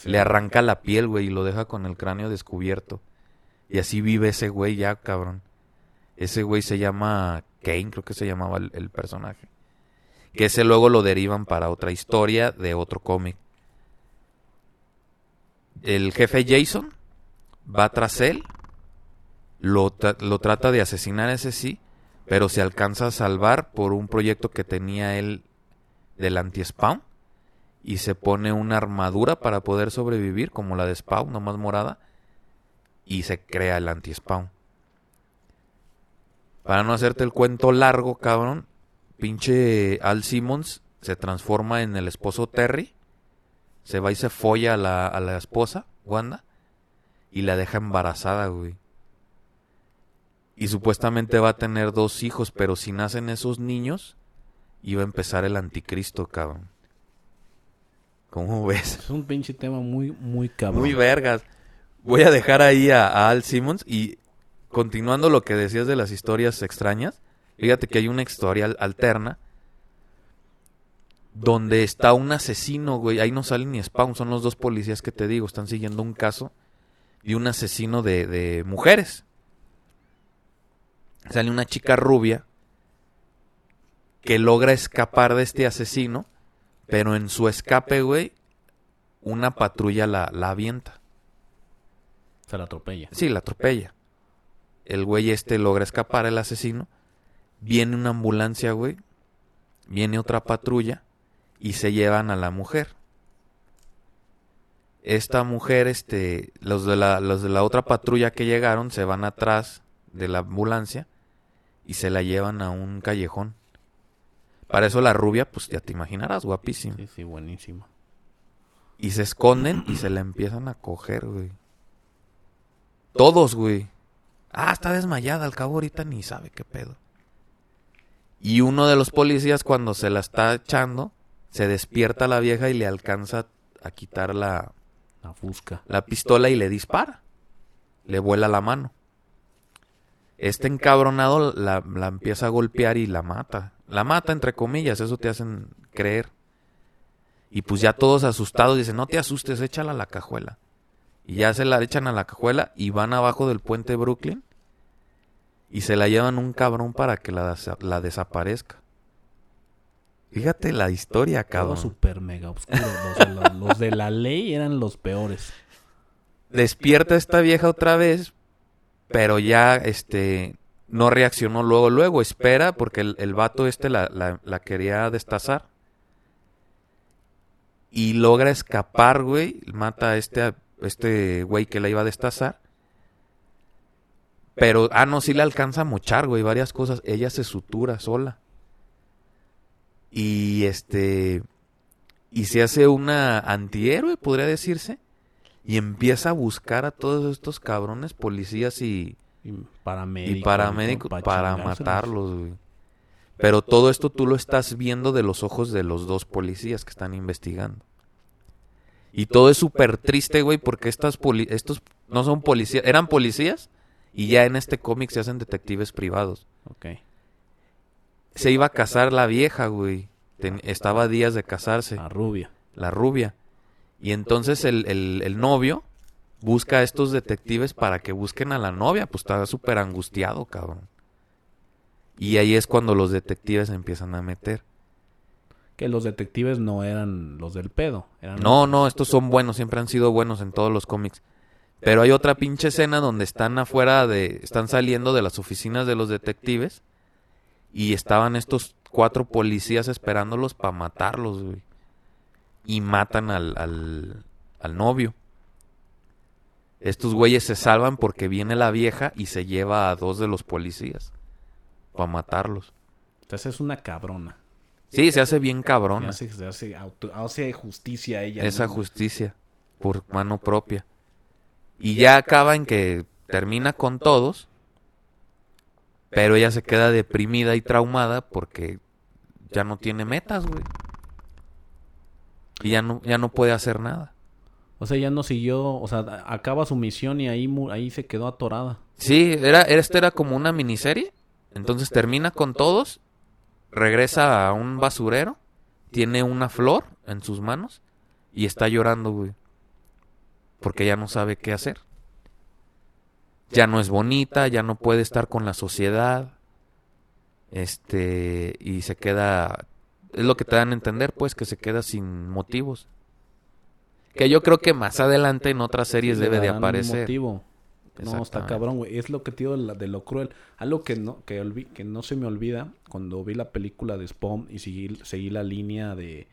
le arranca la piel, güey, y lo deja con el cráneo descubierto. Y así vive ese güey ya, cabrón. Ese güey se llama Kane, creo que se llamaba el, el personaje. Que ese luego lo derivan para otra historia de otro cómic. El jefe Jason va tras él, lo, lo trata de asesinar ese sí, pero se alcanza a salvar por un proyecto que tenía él del anti-spawn y se pone una armadura para poder sobrevivir, como la de Spawn, nomás morada, y se crea el anti-spawn. Para no hacerte el cuento largo, cabrón, pinche Al Simmons se transforma en el esposo Terry, se va y se folla a la, a la esposa, Wanda, y la deja embarazada, güey. Y supuestamente va a tener dos hijos, pero si nacen esos niños, iba a empezar el anticristo, cabrón. ¿Cómo ves? Es un pinche tema muy, muy cabrón. Muy vergas. Voy a dejar ahí a, Al Simmons y continuando lo que decías de las historias extrañas, fíjate que hay una historia alterna donde está un asesino, güey. Ahí no sale ni Spawn, son los dos policías que te digo, están siguiendo un caso de un asesino de, de mujeres sale una chica rubia que logra escapar de este asesino, pero en su escape, güey, una patrulla la, la avienta. Se la atropella. Sí, la atropella. El güey este logra escapar, el asesino. Viene una ambulancia, güey. Viene otra patrulla y se llevan a la mujer. Esta mujer, este, los de la, los de la otra patrulla que llegaron se van atrás de la ambulancia y se la llevan a un callejón. Para eso la rubia, pues ya te imaginarás, guapísima. Sí, sí, buenísima. Y se esconden y se la empiezan a coger, güey. Todos, güey. Ah, está desmayada, al cabo ahorita ni sabe qué pedo. Y uno de los policías cuando se la está echando, se despierta la vieja y le alcanza a quitar la... La fusca. La pistola y le dispara. Le vuela la mano. Este encabronado la, empieza a golpear y la mata. La mata, entre comillas, eso te hacen creer. Y pues ya todos asustados dicen, no te asustes, échala a la cajuela. Y ya se la echan a la cajuela y van abajo del puente Brooklyn y se la llevan un cabrón para que la, la desaparezca. Fíjate la historia, cabrón. Super mega oscuro. Los los de la ley eran los peores. Despierta esta vieja otra vez pero ya este no reaccionó luego, luego, espera porque el, el vato este la, la, quería destazar. Y logra escapar, güey, mata a este, este güey que la iba a destazar. Pero, ah, no, sí le alcanza a mochar, güey, varias cosas. Ella se sutura sola. Y este. Y se hace una antihéroe, podría decirse y empieza a buscar a todos estos cabrones policías y, y paramédicos, y paramédicos para, matarlos, güey. Pero todo esto tú lo estás viendo de los ojos de los dos policías que están investigando. Y todo es súper triste, güey, porque estas estos no son policías, eran policías y ya en este cómic se hacen detectives privados. Ok. Se iba a casar la vieja, güey. estaba a días de casarse. La rubia. La rubia. Y entonces el, el, novio busca a estos detectives para que busquen a la novia, pues estaba súper angustiado, cabrón. Y ahí es cuando los detectives empiezan a meter. Que los detectives no eran los del pedo. no, no, estos son buenos, siempre han sido buenos en todos los cómics. Pero hay otra pinche escena donde están afuera de. están saliendo de las oficinas de los detectives. Y estaban estos cuatro policías esperándolos para matarlos, güey y matan al, al, al novio. Estos güeyes se salvan porque viene la vieja y se lleva a dos de los policías para matarlos. Entonces es una cabrona. Sí, se hace bien cabrona. Se hace, hace, justicia a ella. Esa justicia por mano propia. Y ya acaba en que termina con todos, pero ella se queda deprimida y traumada porque ya no tiene metas, güey. Y ya no, ya no puede hacer nada. O sea, ya no siguió, o sea, acaba su misión y ahí, ahí se quedó atorada. Sí, era, esta era como una miniserie. Entonces termina con todos, regresa a un basurero, tiene una flor en sus manos y está llorando, güey. Porque ya no sabe qué hacer. Ya no es bonita, ya no puede estar con la sociedad. Este, y se queda es lo que te dan a entender, pues, que se queda sin motivos. Que yo creo que más adelante en otras series debe de aparecer. Motivo. No, está cabrón, güey. Es lo que digo de, lo cruel. Algo que no, que, que no se me olvida cuando vi la película de Spawn y seguí, seguí la línea de,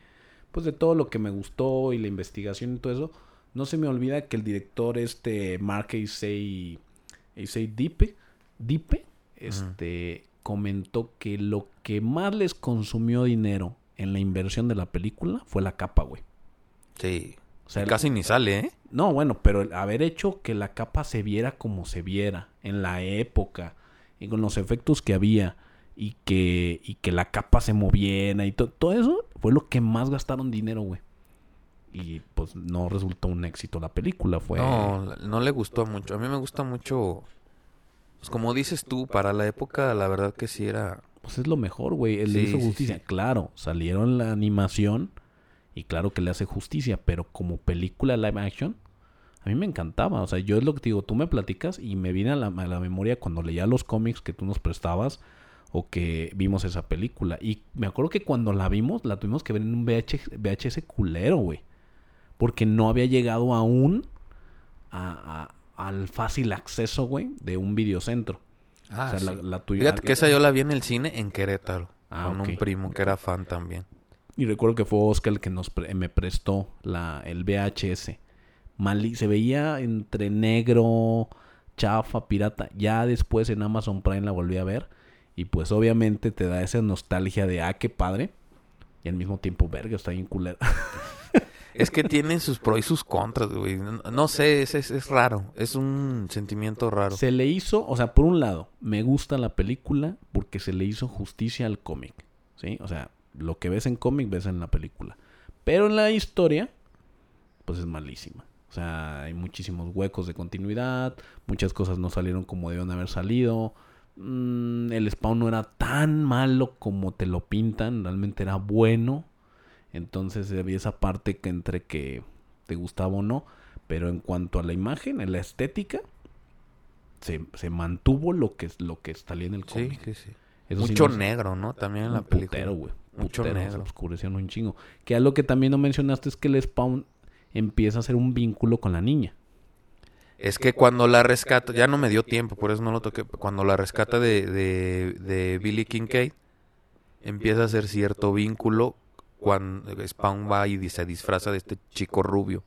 pues, de todo lo que me gustó y la investigación y todo eso. No se me olvida que el director, este, Mark Isay, Isay Dipe, Dipe, este, comentó que lo que más les consumió dinero en la inversión de la película fue la capa, güey. Sí. O sea, casi ni sale, ¿eh? No, bueno, pero el haber hecho que la capa se viera como se viera en la época y con los efectos que había y que, y que la capa se moviera y todo eso fue lo que más gastaron dinero, güey. Y pues no resultó un éxito la película, fue... No, no le gustó mucho. A mí me gusta mucho pues como dices tú, para la época, la verdad que sí era. Pues es lo mejor, güey. Él le hizo justicia. Claro, salieron la animación y claro que le hace justicia, pero como película live action, a mí me encantaba. O sea, yo es lo que te digo, tú me platicas y me viene a la, memoria cuando leía los cómics que tú nos prestabas o que vimos esa película. Y me acuerdo que cuando la vimos, la tuvimos que ver en un VHS, VHS culero, güey. Porque no había llegado aún a, al fácil acceso, güey, de un videocentro. Ah, o sea, la, tuya. Fíjate que esa yo la vi en el cine en Querétaro. Ah, con un primo que era fan también. Y recuerdo que fue Oscar el que nos me prestó la, el VHS. Mali se veía entre negro, chafa, pirata. Ya después en Amazon Prime la volví a ver. Y pues obviamente te da esa nostalgia de, ah, qué padre. Y al mismo tiempo, verga, está bien culera. Es que tiene sus pros y sus contras, güey. No, sé, es, es, raro. Es un sentimiento raro. Se le hizo, o sea, por un lado, me gusta la película porque se le hizo justicia al cómic. ¿Sí? O sea, lo que ves en cómic ves en la película. Pero en la historia, pues es malísima. O sea, hay muchísimos huecos de continuidad. Muchas cosas no salieron como debían haber salido. Mm, el spawn no era tan malo como te lo pintan. Realmente era bueno. Entonces había esa parte que entre que te gustaba o no. Pero en cuanto a la imagen, en la estética, se, se mantuvo lo que, lo que salía en el cómic. Sí, sí, sí. Mucho negro, ¿no? También en la película. güey. Mucho negro. Se oscurecieron un chingo. Que algo que también no mencionaste es que el Spawn empieza a hacer un vínculo con la niña. Es que cuando la rescata, ya no me dio tiempo, por eso no lo toqué. Cuando la rescata de, de, de Billy Kincaid, empieza a hacer cierto vínculo cuando Spawn va y se disfraza de este chico rubio.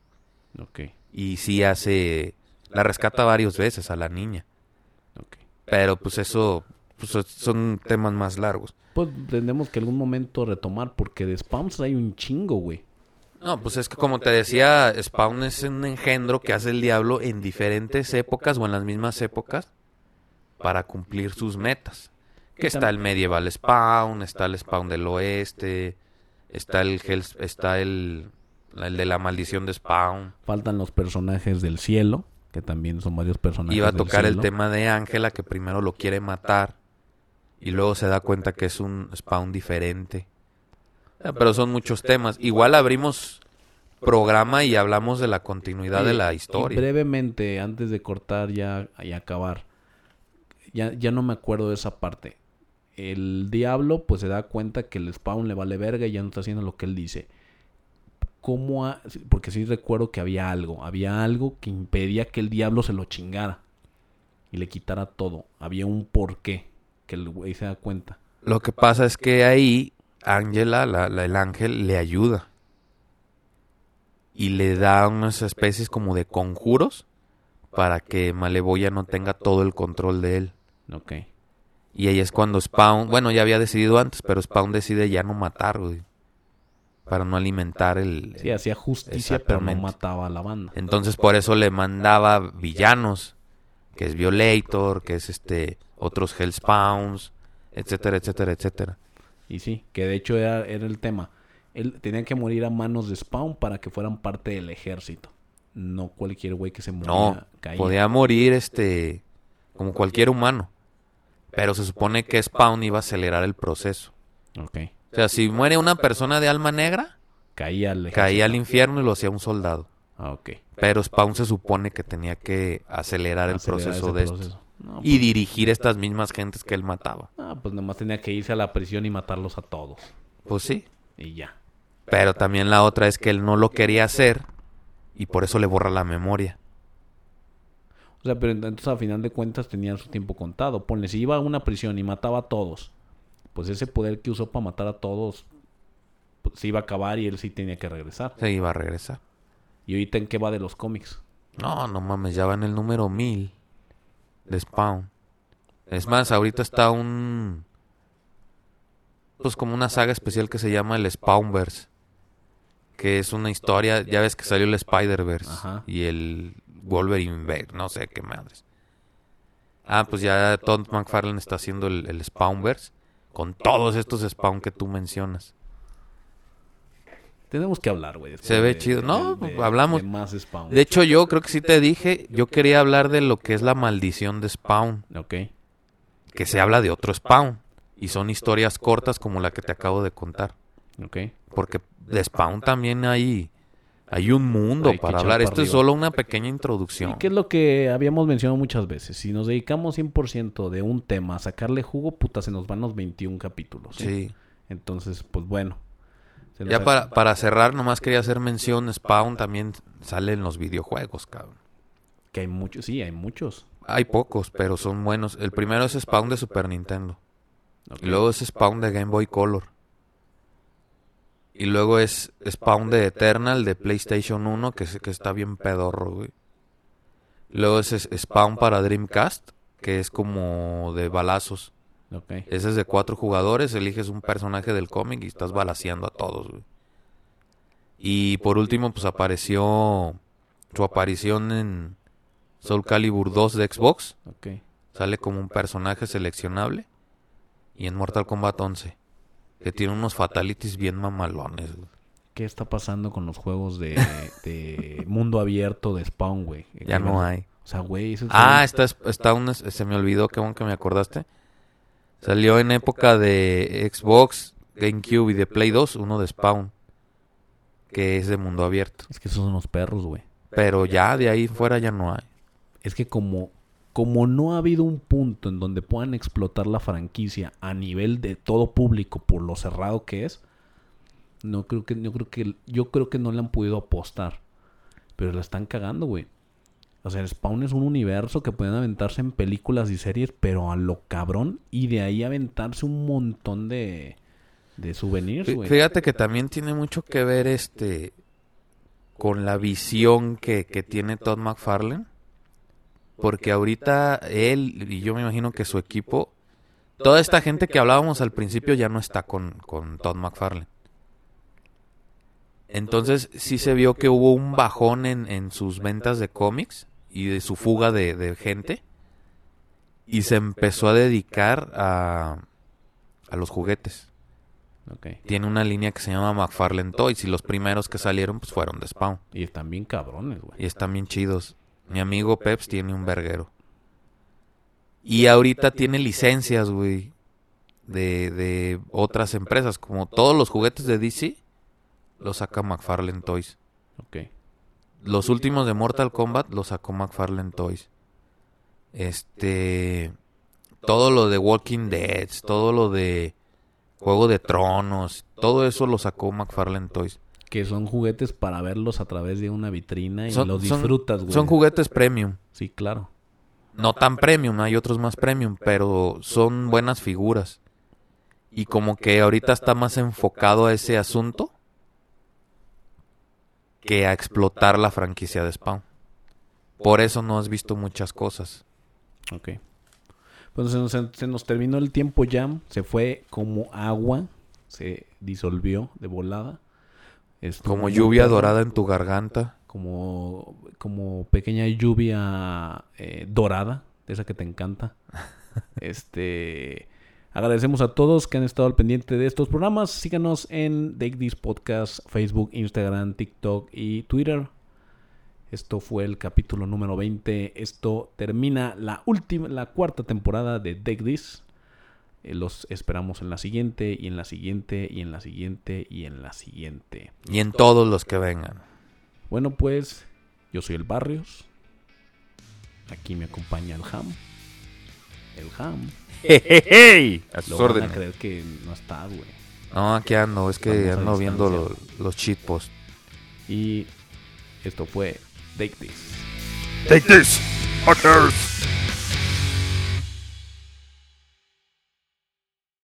Okay. Y sí hace... La rescata varias veces a la niña. Okay. Pero pues eso pues, son temas más largos. Pues tendremos que algún momento retomar porque de Spawns hay un chingo, güey. No, pues es que como te decía, Spawn es un engendro que hace el diablo en diferentes épocas o en las mismas épocas para cumplir sus metas. Que está el medieval Spawn, está el Spawn del oeste, Está el, está el, el de la maldición de Spawn. Faltan los personajes del cielo, que también son varios personajes. Iba a tocar el tema de Ángela, que primero lo quiere matar y luego se da cuenta que es un Spawn diferente. Ah, pero son muchos temas. Igual abrimos programa y hablamos de la continuidad de la historia. brevemente, antes de cortar ya y acabar, ya, ya no me acuerdo de esa parte el diablo pues se da cuenta que el spawn le vale verga y ya no está haciendo lo que él dice. ¿Cómo Porque sí recuerdo que había algo, había algo que impedía que el diablo se lo chingara y le quitara todo. Había un porqué que el güey se da cuenta. Lo que pasa es que ahí Ángela, la, el ángel, le ayuda. Y le da unas especies como de conjuros para que Maleboya no tenga todo el control de él. Ok. Y ahí es cuando Spawn, bueno, ya había decidido antes, pero Spawn decide ya no matar, güey. Para no alimentar el... Sí, hacía justicia, pero no mataba a la banda. Entonces por eso le mandaba villanos que es Violator, que es este otros Hellspawns, etcétera, etcétera, etcétera. Y sí, que de hecho era, era el tema. Él tenía que morir a manos de Spawn para que fueran parte del ejército. No cualquier güey que se moría No, caía. podía morir este como cualquier humano. Pero se supone que Spawn iba a acelerar el proceso. Ok. O sea, si muere una persona de alma negra, Caía al caía al infierno y lo hacía un soldado. Ah, ok. Pero Spawn se supone que tenía que acelerar el proceso de esto. Y dirigir estas mismas gentes que él mataba. Ah, pues nomás tenía que irse a la prisión y matarlos a todos. Pues sí. Y ya. Pero también la otra es que él no lo quería hacer y por eso le borra la memoria. O sea, pero entonces a final de cuentas tenían su tiempo contado. Ponle, si iba a una prisión y mataba a todos, pues ese poder que usó para matar a todos pues, se iba a acabar y él sí tenía que regresar. Se iba a regresar. ¿Y ahorita en qué va de los cómics? No, no mames, ya va en el número 1000 de Spawn. Es más, ahorita está un... Pues como una saga especial que se llama el Spawnverse. Que es una historia, ya ves que salió el Spider-Verse Ajá. y el Wolverine, Ver- no sé qué madres. Ah, pues ya Todd McFarlane está haciendo el, el Spawnverse con todos estos Spawn que tú mencionas. Tenemos que hablar, güey. Se ve de- chido. de- No, de- hablamos. de más Spawn. De hecho, yo creo que sí te dije, yo quería hablar de lo que es la maldición de Spawn. Ok. que se habla de otro Spawn. Y son historias cortas como la que te acabo de contar. Ok. Porque de Spawn también hay, hay un mundo Hay que para hablar. para Esto es solo una pequeña introducción. ¿Y qué es lo que habíamos mencionado muchas veces? Si nos dedicamos 100% de un tema a sacarle jugo, puta, se nos van los 21 capítulos. ¿sí? Sí. Entonces, pues bueno. Ya para, para cerrar, nomás quería hacer mención, Spawn también sale en los videojuegos, cabrón. Que hay muchos, sí, hay muchos. Hay pocos, pero son buenos. El primero es Spawn de Super Nintendo. Y luego es Spawn de Game Boy Color. Y luego es Spawn de Eternal de PlayStation 1, que, que está bien pedorro, güey. Luego es, Spawn para Dreamcast, que es como de balazos. Ok. Ese es de cuatro jugadores, eliges un personaje del cómic y estás balaseando a todos, güey. Y por último, pues apareció su aparición en Soul Calibur 2 de Xbox. Ok. Sale como un personaje seleccionable. Y en Mortal Kombat 11. Que tiene unos fatalities bien mamalones. güey. ¿Qué está pasando con los juegos de, de mundo abierto de Spawn, güey? Ya no hay. O sea, güey, eso es- Ah, está, está un, se me olvidó, qué bueno que me acordaste. Salió en época de Xbox, GameCube y de Play 2, uno de Spawn. Que es de mundo abierto. es que esos son los perros, güey. Pero ya de ahí fuera ya no hay. Es que como, como no ha habido un punto en donde puedan explotar la franquicia a nivel de todo público por lo cerrado que es, no creo que, yo creo que, yo creo que no le han podido apostar. Pero la están cagando, güey. O sea, Spawn es un universo que pueden aventarse en películas y series, pero a lo cabrón. Y de ahí aventarse un montón de, de souvenirs, güey. Fíjate que también tiene mucho que ver este con la visión que, que tiene Todd McFarlane. Porque ahorita él, y yo me imagino que su equipo, toda esta gente que hablábamos al principio ya no está con, con Todd McFarlane. Entonces sí se vio que hubo un bajón en, en sus ventas de cómics y de su fuga de, de gente. Y se empezó a dedicar a, a los juguetes Ok. tiene una línea que se llama McFarlane Toys y los primeros que salieron pues fueron de Spawn Y están bien cabrones, güey. y están bien chidos. Mi amigo Peps tiene un verguero. Y ahorita tiene licencias, güey, de, de otras empresas, como todos los juguetes de DC los saca McFarlane Toys. Ok. Los últimos de Mortal Kombat los sacó McFarlane Toys. Este todo lo de Walking Dead, todo lo de Juego de Tronos, todo eso lo sacó McFarlane Toys. Que son juguetes para verlos a través de una vitrina y Son- los disfrutas, güey. Son juguetes premium. Sí, claro. No tan premium, hay otros más premium, pero son buenas figuras. Y como que ahorita está más enfocado a ese asunto que a explotar la franquicia de Spawn. Por eso no has visto muchas cosas. Ok. Pues se nos, se nos terminó el tiempo ya. Se fue como agua. Se disolvió de volada. Estuvo Como lluvia dorada en tu garganta. Como, como pequeña lluvia eh, dorada de esa que te encanta. este. Agradecemos a todos que han estado al pendiente de estos programas. Síganos en Take This Podcast, Facebook, Instagram, TikTok y Twitter. Esto fue el capítulo número 20. Esto termina la última, la cuarta temporada de Take This. Eh, los esperamos en la siguiente, y en la siguiente, y en la siguiente, y en la siguiente. Y en todos los que vengan. Bueno, pues yo soy el Barrios. Aquí me acompaña el Ham. El Ham. ¡Hey, A sus Lo van a creer que no está, güey. No, aquí ando, es que Vamos a ando viendo distancia. lo- los cheat posts. Y esto fue Take This. Take this, fuckers.